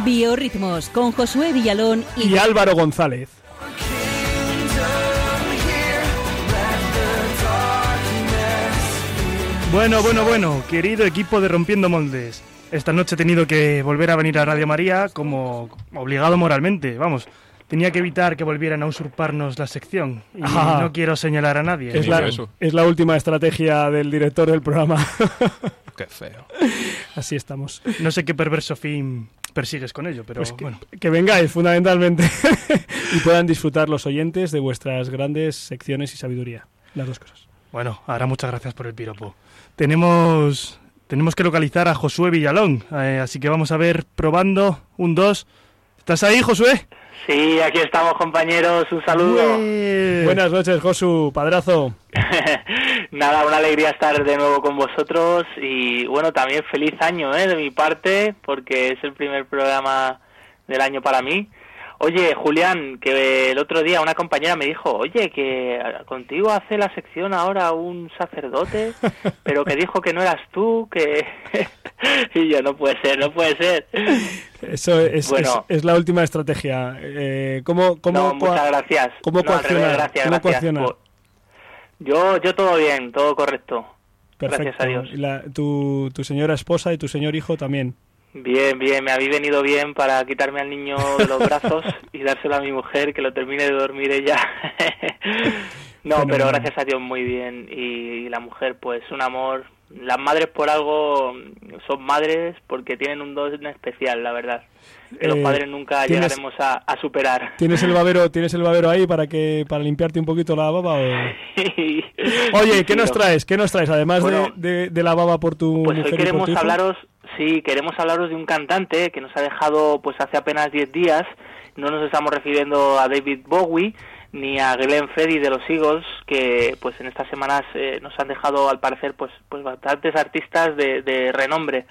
Biorritmos con Josué Villalón y, Álvaro González. Bueno, bueno, bueno, querido equipo de Rompiendo Moldes. Esta noche he tenido que volver a venir a Radio María como obligado moralmente, vamos. Tenía que evitar que volvieran a usurparnos la sección y <laughs> no quiero señalar a nadie. Es la, es la última estrategia del director del programa. Qué feo. <laughs> Así estamos. No sé qué perverso fin persigues con ello, pero pues que, bueno. Que vengáis, fundamentalmente, <laughs> y puedan disfrutar los oyentes de vuestras grandes secciones y sabiduría. Las dos cosas. Bueno, ahora muchas gracias por el piropo. Tenemos, tenemos que localizar a Josué Villalón, eh, así que vamos a ver, probando, un, dos. ¿Estás ahí, Josué? Sí, aquí estamos compañeros, un saludo. Buenas noches, Josu, padrazo. <laughs> Nada, una alegría estar de nuevo con vosotros y bueno, también feliz año ¿eh? de mi parte porque es el primer programa del año para mí. Oye, Julián, que el otro día una compañera me dijo, oye, que contigo hace la sección ahora un sacerdote, <laughs> pero que dijo que no eras tú, que... <laughs> y yo, no puede ser, no puede ser. Eso es, bueno, es, la última estrategia. Eh, ¿Cómo, cómo, muchas gracias. ¿Cómo gracias, Yo, yo todo bien, todo correcto. Gracias a Dios. ¿Y la, tu, tu señora esposa y tu señor hijo también? Bien, bien, me habéis venido bien para quitarme al niño de los <laughs> brazos y dárselo a mi mujer, que lo termine de dormir ella. <laughs> no, pero gracias a Dios muy bien. Y, la mujer, pues un amor. Las madres por algo son madres porque tienen un don especial, la verdad. Que los eh, padres nunca llegaremos a, superar. ¿Tienes el babero, tienes el babero ahí para que para limpiarte un poquito la baba? <laughs> Oye, ¿qué nos traes? ¿Qué nos traes además de, de, la baba por tu pues mujer hoy queremos hablaros Sí, queremos hablaros de un cantante que nos ha dejado pues hace apenas 10 días. No nos estamos refiriendo a David Bowie ni a Glenn Freddy de los Eagles, que pues en estas semanas eh, nos han dejado al parecer pues pues bastantes artistas de, renombre.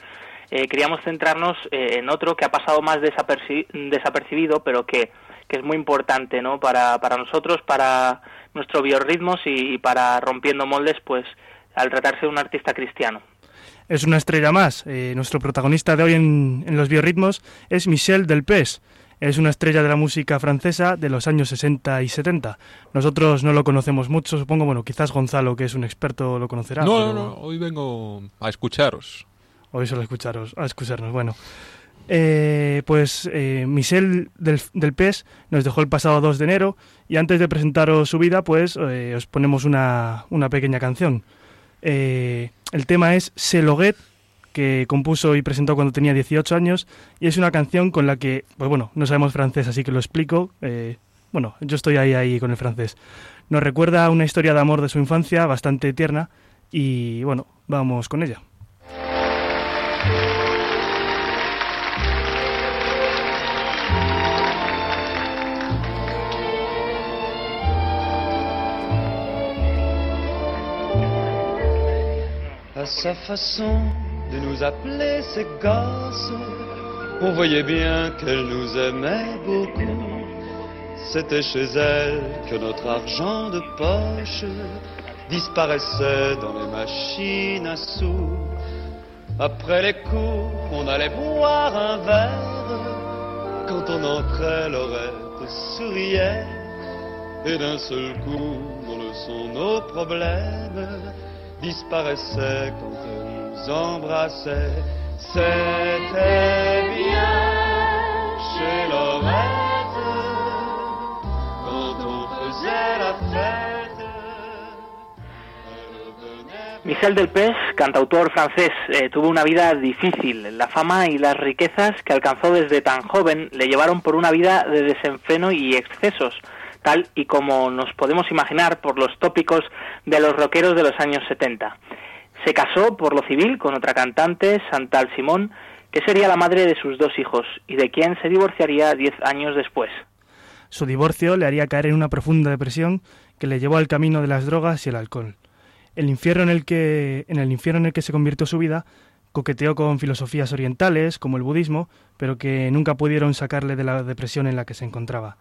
Eh, queríamos centrarnos eh, en otro que ha pasado más desapercibido, pero que, que es muy importante ¿no? para, para nosotros, para nuestro biorritmos y, y para rompiendo moldes, pues al tratarse de un artista cristiano es una estrella más. Eh, nuestro protagonista de hoy en, los biorritmos es Michel Delpech. Es una estrella de la música francesa de los años 60 y 70. Nosotros no lo conocemos mucho, supongo, bueno, quizás Gonzalo, que es un experto, lo conocerá. No, no, no, hoy vengo a escucharos. Hoy solo a escucharos, a escucharnos, bueno. Eh, pues eh, Michel del, Delpech nos dejó el pasado 2 de enero y antes de presentaros su vida, pues eh, os ponemos una, una pequeña canción. Eh, el tema es Seloguet, que compuso y presentó cuando tenía 18 años, y es una canción con la que, pues bueno, no sabemos francés, así que lo explico. Eh, bueno, yo estoy ahí, ahí con el francés. Nos recuerda una historia de amor de su infancia bastante tierna, y bueno, vamos con ella. à sa façon de nous appeler ses gosses. On voyait bien qu'elle nous aimait beaucoup. C'était chez elle que notre argent de poche disparaissait dans les machines à sous. Après les cours, on allait boire un verre. Quand on entrait, Laurette souriait. Et d'un seul coup, on le sont nos problèmes disparaissait quand elle Michel Delpech, cantautor francés, eh, tuvo una vida difícil. La fama y las riquezas que alcanzó desde tan joven le llevaron por una vida de desenfreno y excesos tal y como nos podemos imaginar por los tópicos de los rockeros de los años 70. Se casó por lo civil con otra cantante, Santal Simón, que sería la madre de sus dos hijos y de quien se divorciaría diez años después. Su divorcio le haría caer en una profunda depresión que le llevó al camino de las drogas y el alcohol. El infierno en el que, en el infierno en el que se convirtió su vida, coqueteó con filosofías orientales, como el budismo, pero que nunca pudieron sacarle de la depresión en la que se encontraba.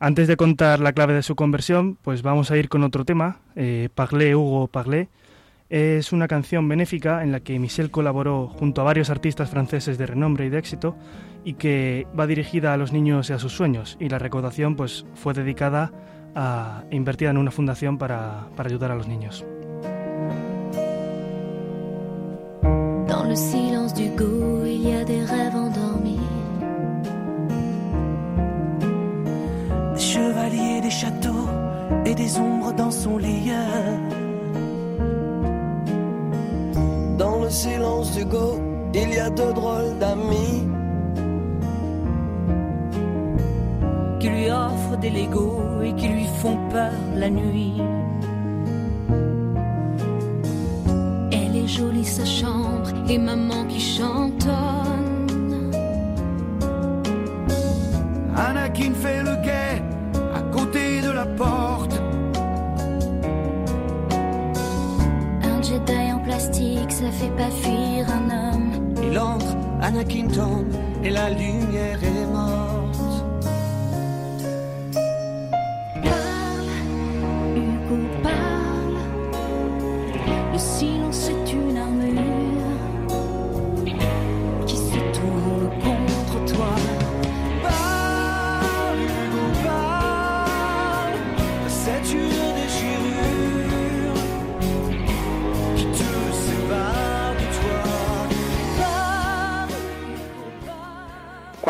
Antes de contar la clave de su conversión, pues vamos a ir con otro tema, eh, Parlé Hugo Parlé. Es una canción benéfica en la que Michel colaboró junto a varios artistas franceses de renombre y de éxito y que va dirigida a los niños y a sus sueños. Y la recaudación pues fue dedicada a e invertida en una fundación para, para ayudar a los niños. Dans le silence du go, il y a deux drôles d'amis. qui lui offrent des Legos et qui lui font peur la nuit. Elle est jolie sa chambre et maman qui chantonne. Anakin fait le guet à côté de la porte. Ça fait pas fuir un homme. Il entre, Anakin tombe et la lumière est morte.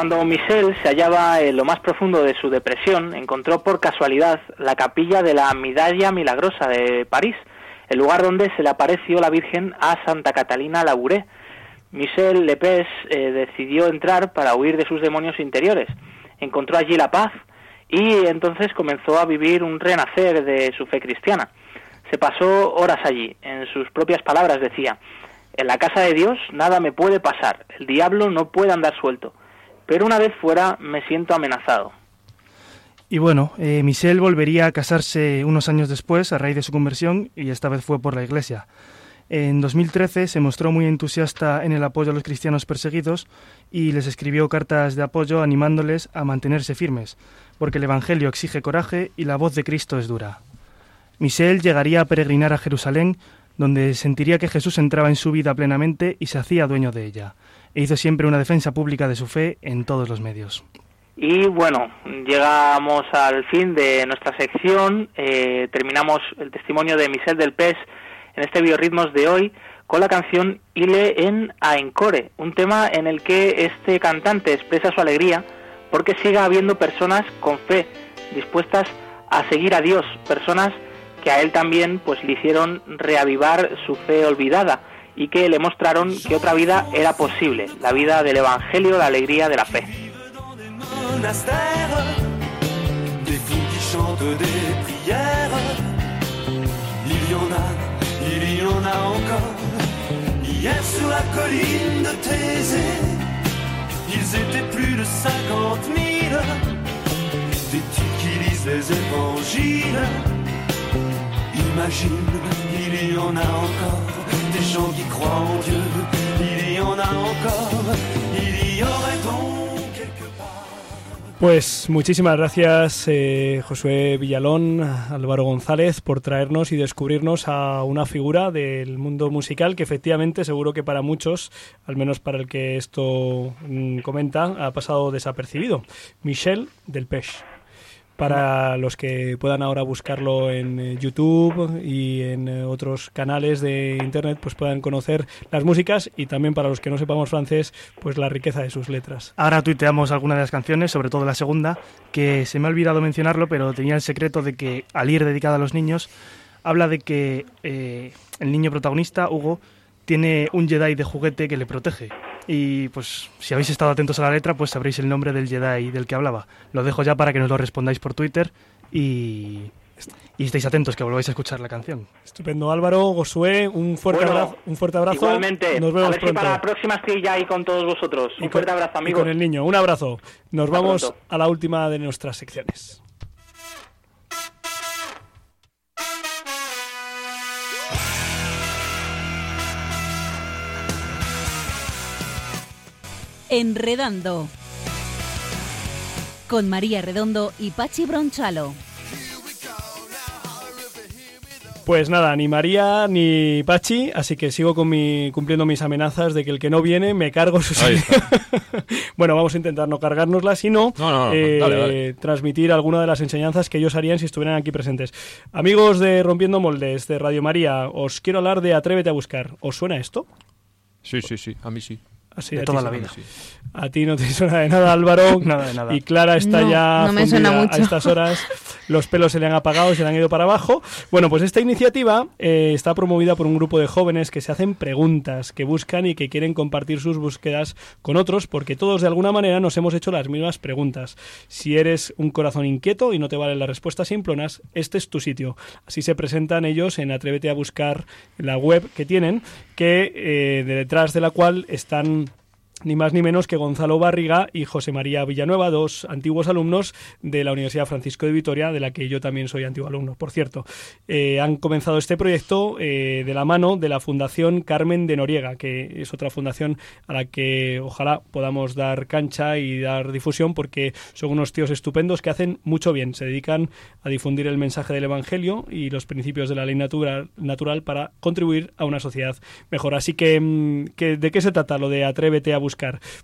Cuando Michel se hallaba en lo más profundo de su depresión, encontró por casualidad la capilla de la Medalla Milagrosa de París, el lugar donde se le apareció la Virgen a Santa Catalina Labouré. Michel Lepes eh, decidió entrar para huir de sus demonios interiores. Encontró allí la paz y entonces comenzó a vivir un renacer de su fe cristiana. Se pasó horas allí. En sus propias palabras decía, en la casa de Dios nada me puede pasar, el diablo no puede andar suelto, pero una vez fuera me siento amenazado. Y bueno, eh, Michel volvería a casarse unos años después a raíz de su conversión y esta vez fue por la iglesia. En 2013 se mostró muy entusiasta en el apoyo a los cristianos perseguidos y les escribió cartas de apoyo animándoles a mantenerse firmes, porque el Evangelio exige coraje y la voz de Cristo es dura. Michel llegaría a peregrinar a Jerusalén, donde sentiría que Jesús entraba en su vida plenamente y se hacía dueño de ella, e hizo siempre una defensa pública de su fe en todos los medios. Y bueno, llegamos al fin de nuestra sección. Eh, terminamos el testimonio de Michel del Pes en este Biorritmos de hoy con la canción Ile en Aencore, un tema en el que este cantante expresa su alegría porque siga habiendo personas con fe, dispuestas a seguir a Dios, personas que a él también pues le hicieron reavivar su fe olvidada y que le mostraron que otra vida era posible, la vida del Evangelio, la alegría de la fe. ils étaient plus de cinquante mille. Des les évangiles. Pues muchísimas gracias eh, Josué Villalón, Álvaro González por traernos y descubrirnos a una figura del mundo musical que efectivamente seguro que para muchos, al menos para el que esto mm, comenta, ha pasado desapercibido. Michel del Pech. Para los que puedan ahora buscarlo en eh, YouTube y en eh, otros canales de internet, pues puedan conocer las músicas y también para los que no sepamos francés, pues la riqueza de sus letras. Ahora tuiteamos algunas de las canciones, sobre todo la segunda, que se me ha olvidado mencionarlo, pero tenía el secreto de que al ir dedicada a los niños, habla de que eh, el niño protagonista, Hugo, tiene un Jedi de juguete que le protege. Y pues si habéis estado atentos a la letra, pues sabréis el nombre del Jedi del que hablaba. Lo dejo ya para que nos lo respondáis por Twitter y, Y estéis atentos que volváis a escuchar la canción. Estupendo, Álvaro, Josué, un fuerte Bueno, abrazo. Un fuerte abrazo. Igualmente. Nos vemos a ver pronto. si para la próxima estoy ya ahí con todos vosotros. Un Y fuerte con- abrazo, y amigos. con el niño, un abrazo. Nos Hasta vamos pronto. a la última de nuestras secciones. Enredando. Con María Redondo y Pachi Bronchalo. Pues nada, ni María ni Pachi, así que sigo con mi, cumpliendo mis amenazas de que el que no viene me cargo sus <laughs> Bueno, vamos a intentar no cargárnoslas, sino No, no, no, eh, dale, dale. transmitir alguna de las enseñanzas que ellos harían si estuvieran aquí presentes. Amigos de Rompiendo Moldes, de Radio María, os quiero hablar de Atrévete a buscar. ¿Os suena esto? Sí, sí, sí, a mí sí. Así, De a ti toda la vida. A ti no te suena de nada, Álvaro. <laughs> Nada de nada. Y Clara está No, ya no me fundida suena mucho. a estas horas. <laughs> Los pelos se le han apagado, se le han ido para abajo. Bueno, pues esta iniciativa eh, está promovida por un grupo de jóvenes que se hacen preguntas, que buscan y que quieren compartir sus búsquedas con otros, porque todos de alguna manera nos hemos hecho las mismas preguntas. Si eres un corazón inquieto y no te valen las respuestas simplonas, este es tu sitio. Así se presentan ellos en Atrévete a buscar la web que tienen, que eh, de detrás de la cual están ni más ni menos que Gonzalo Barriga y José María Villanueva, dos antiguos alumnos de la Universidad Francisco de Vitoria, de la que yo también soy antiguo alumno, por cierto. Eh, han comenzado este proyecto eh, de la mano de la Fundación Carmen de Noriega, que es otra fundación a la que ojalá podamos dar cancha y dar difusión, porque son unos tíos estupendos que hacen mucho bien. Se dedican a difundir el mensaje del Evangelio y los principios de la ley natural, para contribuir a una sociedad mejor. Así que, mm, ¿de qué se trata lo de atrévete a buscar?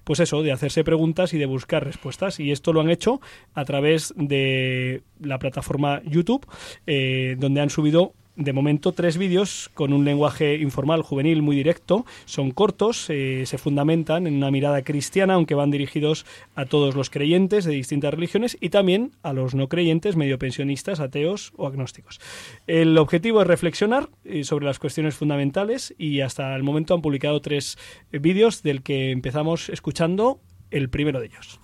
Pues eso, de hacerse preguntas y de buscar respuestas. Y esto lo han hecho a través de la plataforma YouTube, eh, donde han subido de momento tres vídeos con un lenguaje informal, juvenil, muy directo. Son cortos, eh, se fundamentan en una mirada cristiana, aunque van dirigidos a todos los creyentes de distintas religiones y también a los no creyentes, medio pensionistas, ateos o agnósticos. El objetivo es reflexionar eh, sobre las cuestiones fundamentales y hasta el momento han publicado tres eh, vídeos del que empezamos escuchando el primero de ellos.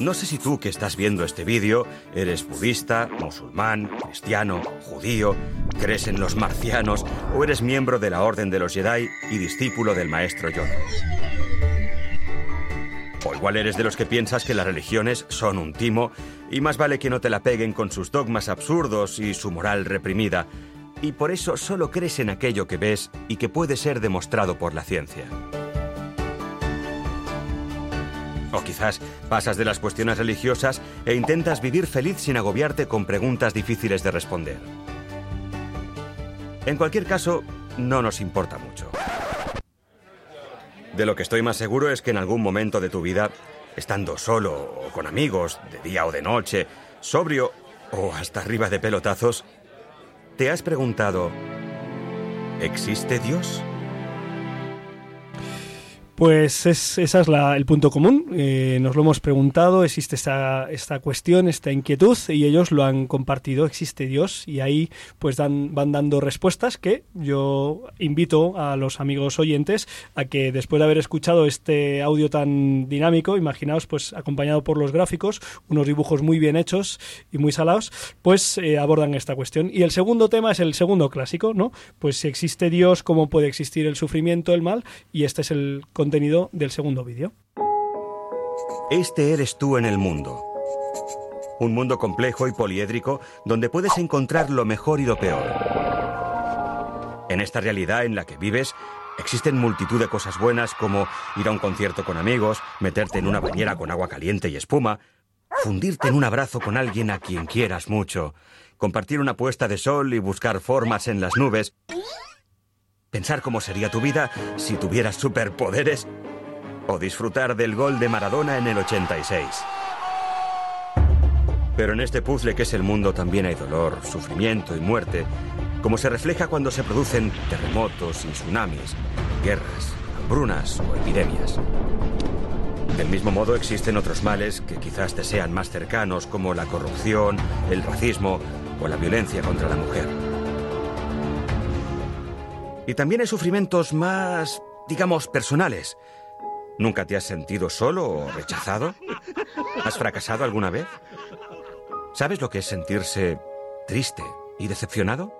No sé si tú que estás viendo este vídeo eres budista, musulmán, cristiano, judío, crees en los marcianos o eres miembro de la Orden de los Jedi y discípulo del maestro Yoda. O igual eres de los que piensas que las religiones son un timo y más vale que no te la peguen con sus dogmas absurdos y su moral reprimida, y por eso solo crees en aquello que ves y que puede ser demostrado por la ciencia. O quizás pasas de las cuestiones religiosas e intentas vivir feliz sin agobiarte con preguntas difíciles de responder. En cualquier caso, no nos importa mucho. De lo que estoy más seguro es que en algún momento de tu vida, estando solo o con amigos, de día o de noche, sobrio o hasta arriba de pelotazos, te has preguntado, ¿existe Dios? Pues es, esa es la- el punto común. Eh, nos lo hemos preguntado, existe esta, esta cuestión, esta inquietud, y ellos lo han compartido, existe Dios, y ahí pues dan, van dando respuestas que yo invito a los amigos oyentes a que después de haber escuchado este audio tan dinámico, imaginaos pues acompañado por los gráficos, unos dibujos muy bien hechos y muy salados, pues eh, abordan esta cuestión. Y el segundo tema es el segundo clásico, ¿no? Pues si existe Dios, ¿cómo puede existir el sufrimiento, el mal? Y este es el contenido del segundo. Este eres tú en el mundo. Un mundo complejo y poliédrico donde puedes encontrar lo mejor y lo peor. En esta realidad en la que vives, existen multitud de cosas buenas como ir a un concierto con amigos, meterte en una bañera con agua caliente y espuma, fundirte en un abrazo con alguien a quien quieras mucho, compartir una puesta de sol y buscar formas en las nubes, pensar cómo sería tu vida si tuvieras superpoderes o disfrutar del gol de Maradona en el 86. Pero en este puzzle que es el mundo también hay dolor, sufrimiento y muerte, como se refleja cuando se producen terremotos y tsunamis, guerras, hambrunas o epidemias. Del mismo modo existen otros males que quizás te sean más cercanos como la corrupción, el racismo o la violencia contra la mujer. Y también hay sufrimientos más, digamos, personales, ¿Nunca te has sentido solo o rechazado? ¿Has fracasado alguna vez? ¿Sabes lo que es sentirse triste y decepcionado?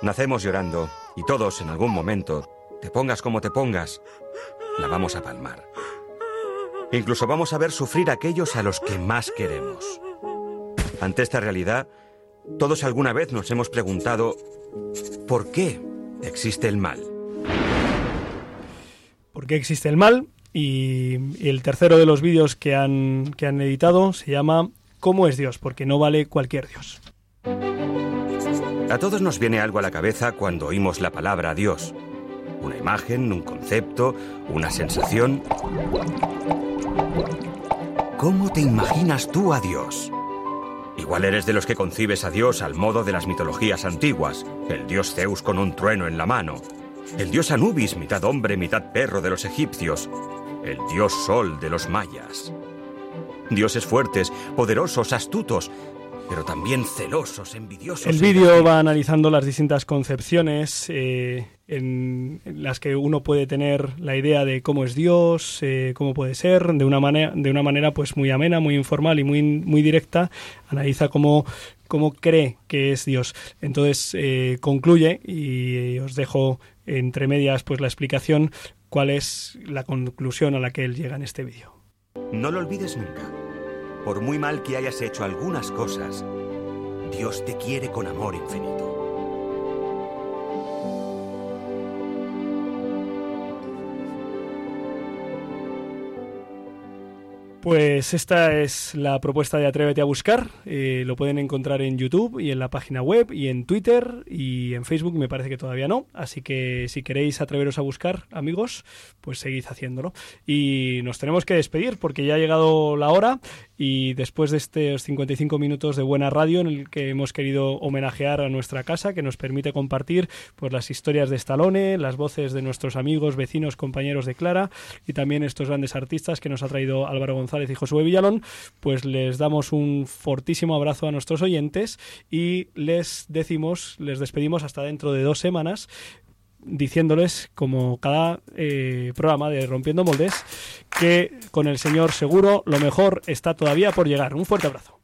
Nacemos llorando y todos en algún momento, te pongas como te pongas, la vamos a palmar. Incluso vamos a ver sufrir a aquellos a los que más queremos. Ante esta realidad, todos alguna vez nos hemos preguntado, ¿por qué existe el mal? ¿Por qué existe el mal? Y el tercero de los vídeos que han, que han editado se llama ¿Cómo es Dios? Porque no vale cualquier Dios. A todos nos viene algo a la cabeza cuando oímos la palabra Dios. Una imagen, un concepto, una sensación. ¿Cómo te imaginas tú a Dios? Igual eres de los que concibes a Dios al modo de las mitologías antiguas, el dios Zeus con un trueno en la mano, el dios Anubis, mitad hombre, mitad perro de los egipcios, el dios Sol de los mayas. Dioses fuertes, poderosos, astutos, pero también celosos, envidiosos. El vídeo va analizando las distintas concepciones eh, en, en las que uno puede tener la idea de cómo es Dios, eh, cómo puede ser, de una manera, de una manera pues muy amena, muy informal y muy, muy directa. Analiza cómo, cómo cree que es Dios. Entonces eh, concluye y os dejo entre medias pues la explicación cuál es la conclusión a la que él llega en este vídeo. No lo olvides nunca. Por muy mal que hayas hecho algunas cosas, Dios te quiere con amor infinito. Pues esta es la propuesta de Atrévete a buscar. Eh, lo pueden encontrar en YouTube y en la página web y en Twitter y en Facebook me parece que todavía no. Así que si queréis atreveros a buscar, amigos, pues seguid haciéndolo. Y nos tenemos que despedir porque ya ha llegado la hora y después de estos 55 minutos de buena radio en el que hemos querido homenajear a nuestra casa que nos permite compartir pues las historias de Stallone, las voces de nuestros amigos, vecinos, compañeros de Clara y también estos grandes artistas que nos ha traído Álvaro González y Josué Villalón, pues les damos un fortísimo abrazo a nuestros oyentes y les decimos, les despedimos hasta dentro de dos semanas diciéndoles, como cada eh, programa de Rompiendo Moldes, que con el señor seguro lo mejor está todavía por llegar. Un fuerte abrazo.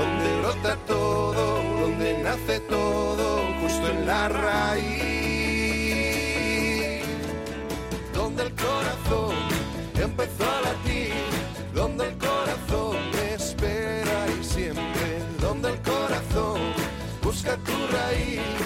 donde brota todo, donde nace todo, justo en la raíz. Donde el corazón empezó a latir, donde el corazón me espera y siempre, donde el corazón busca tu raíz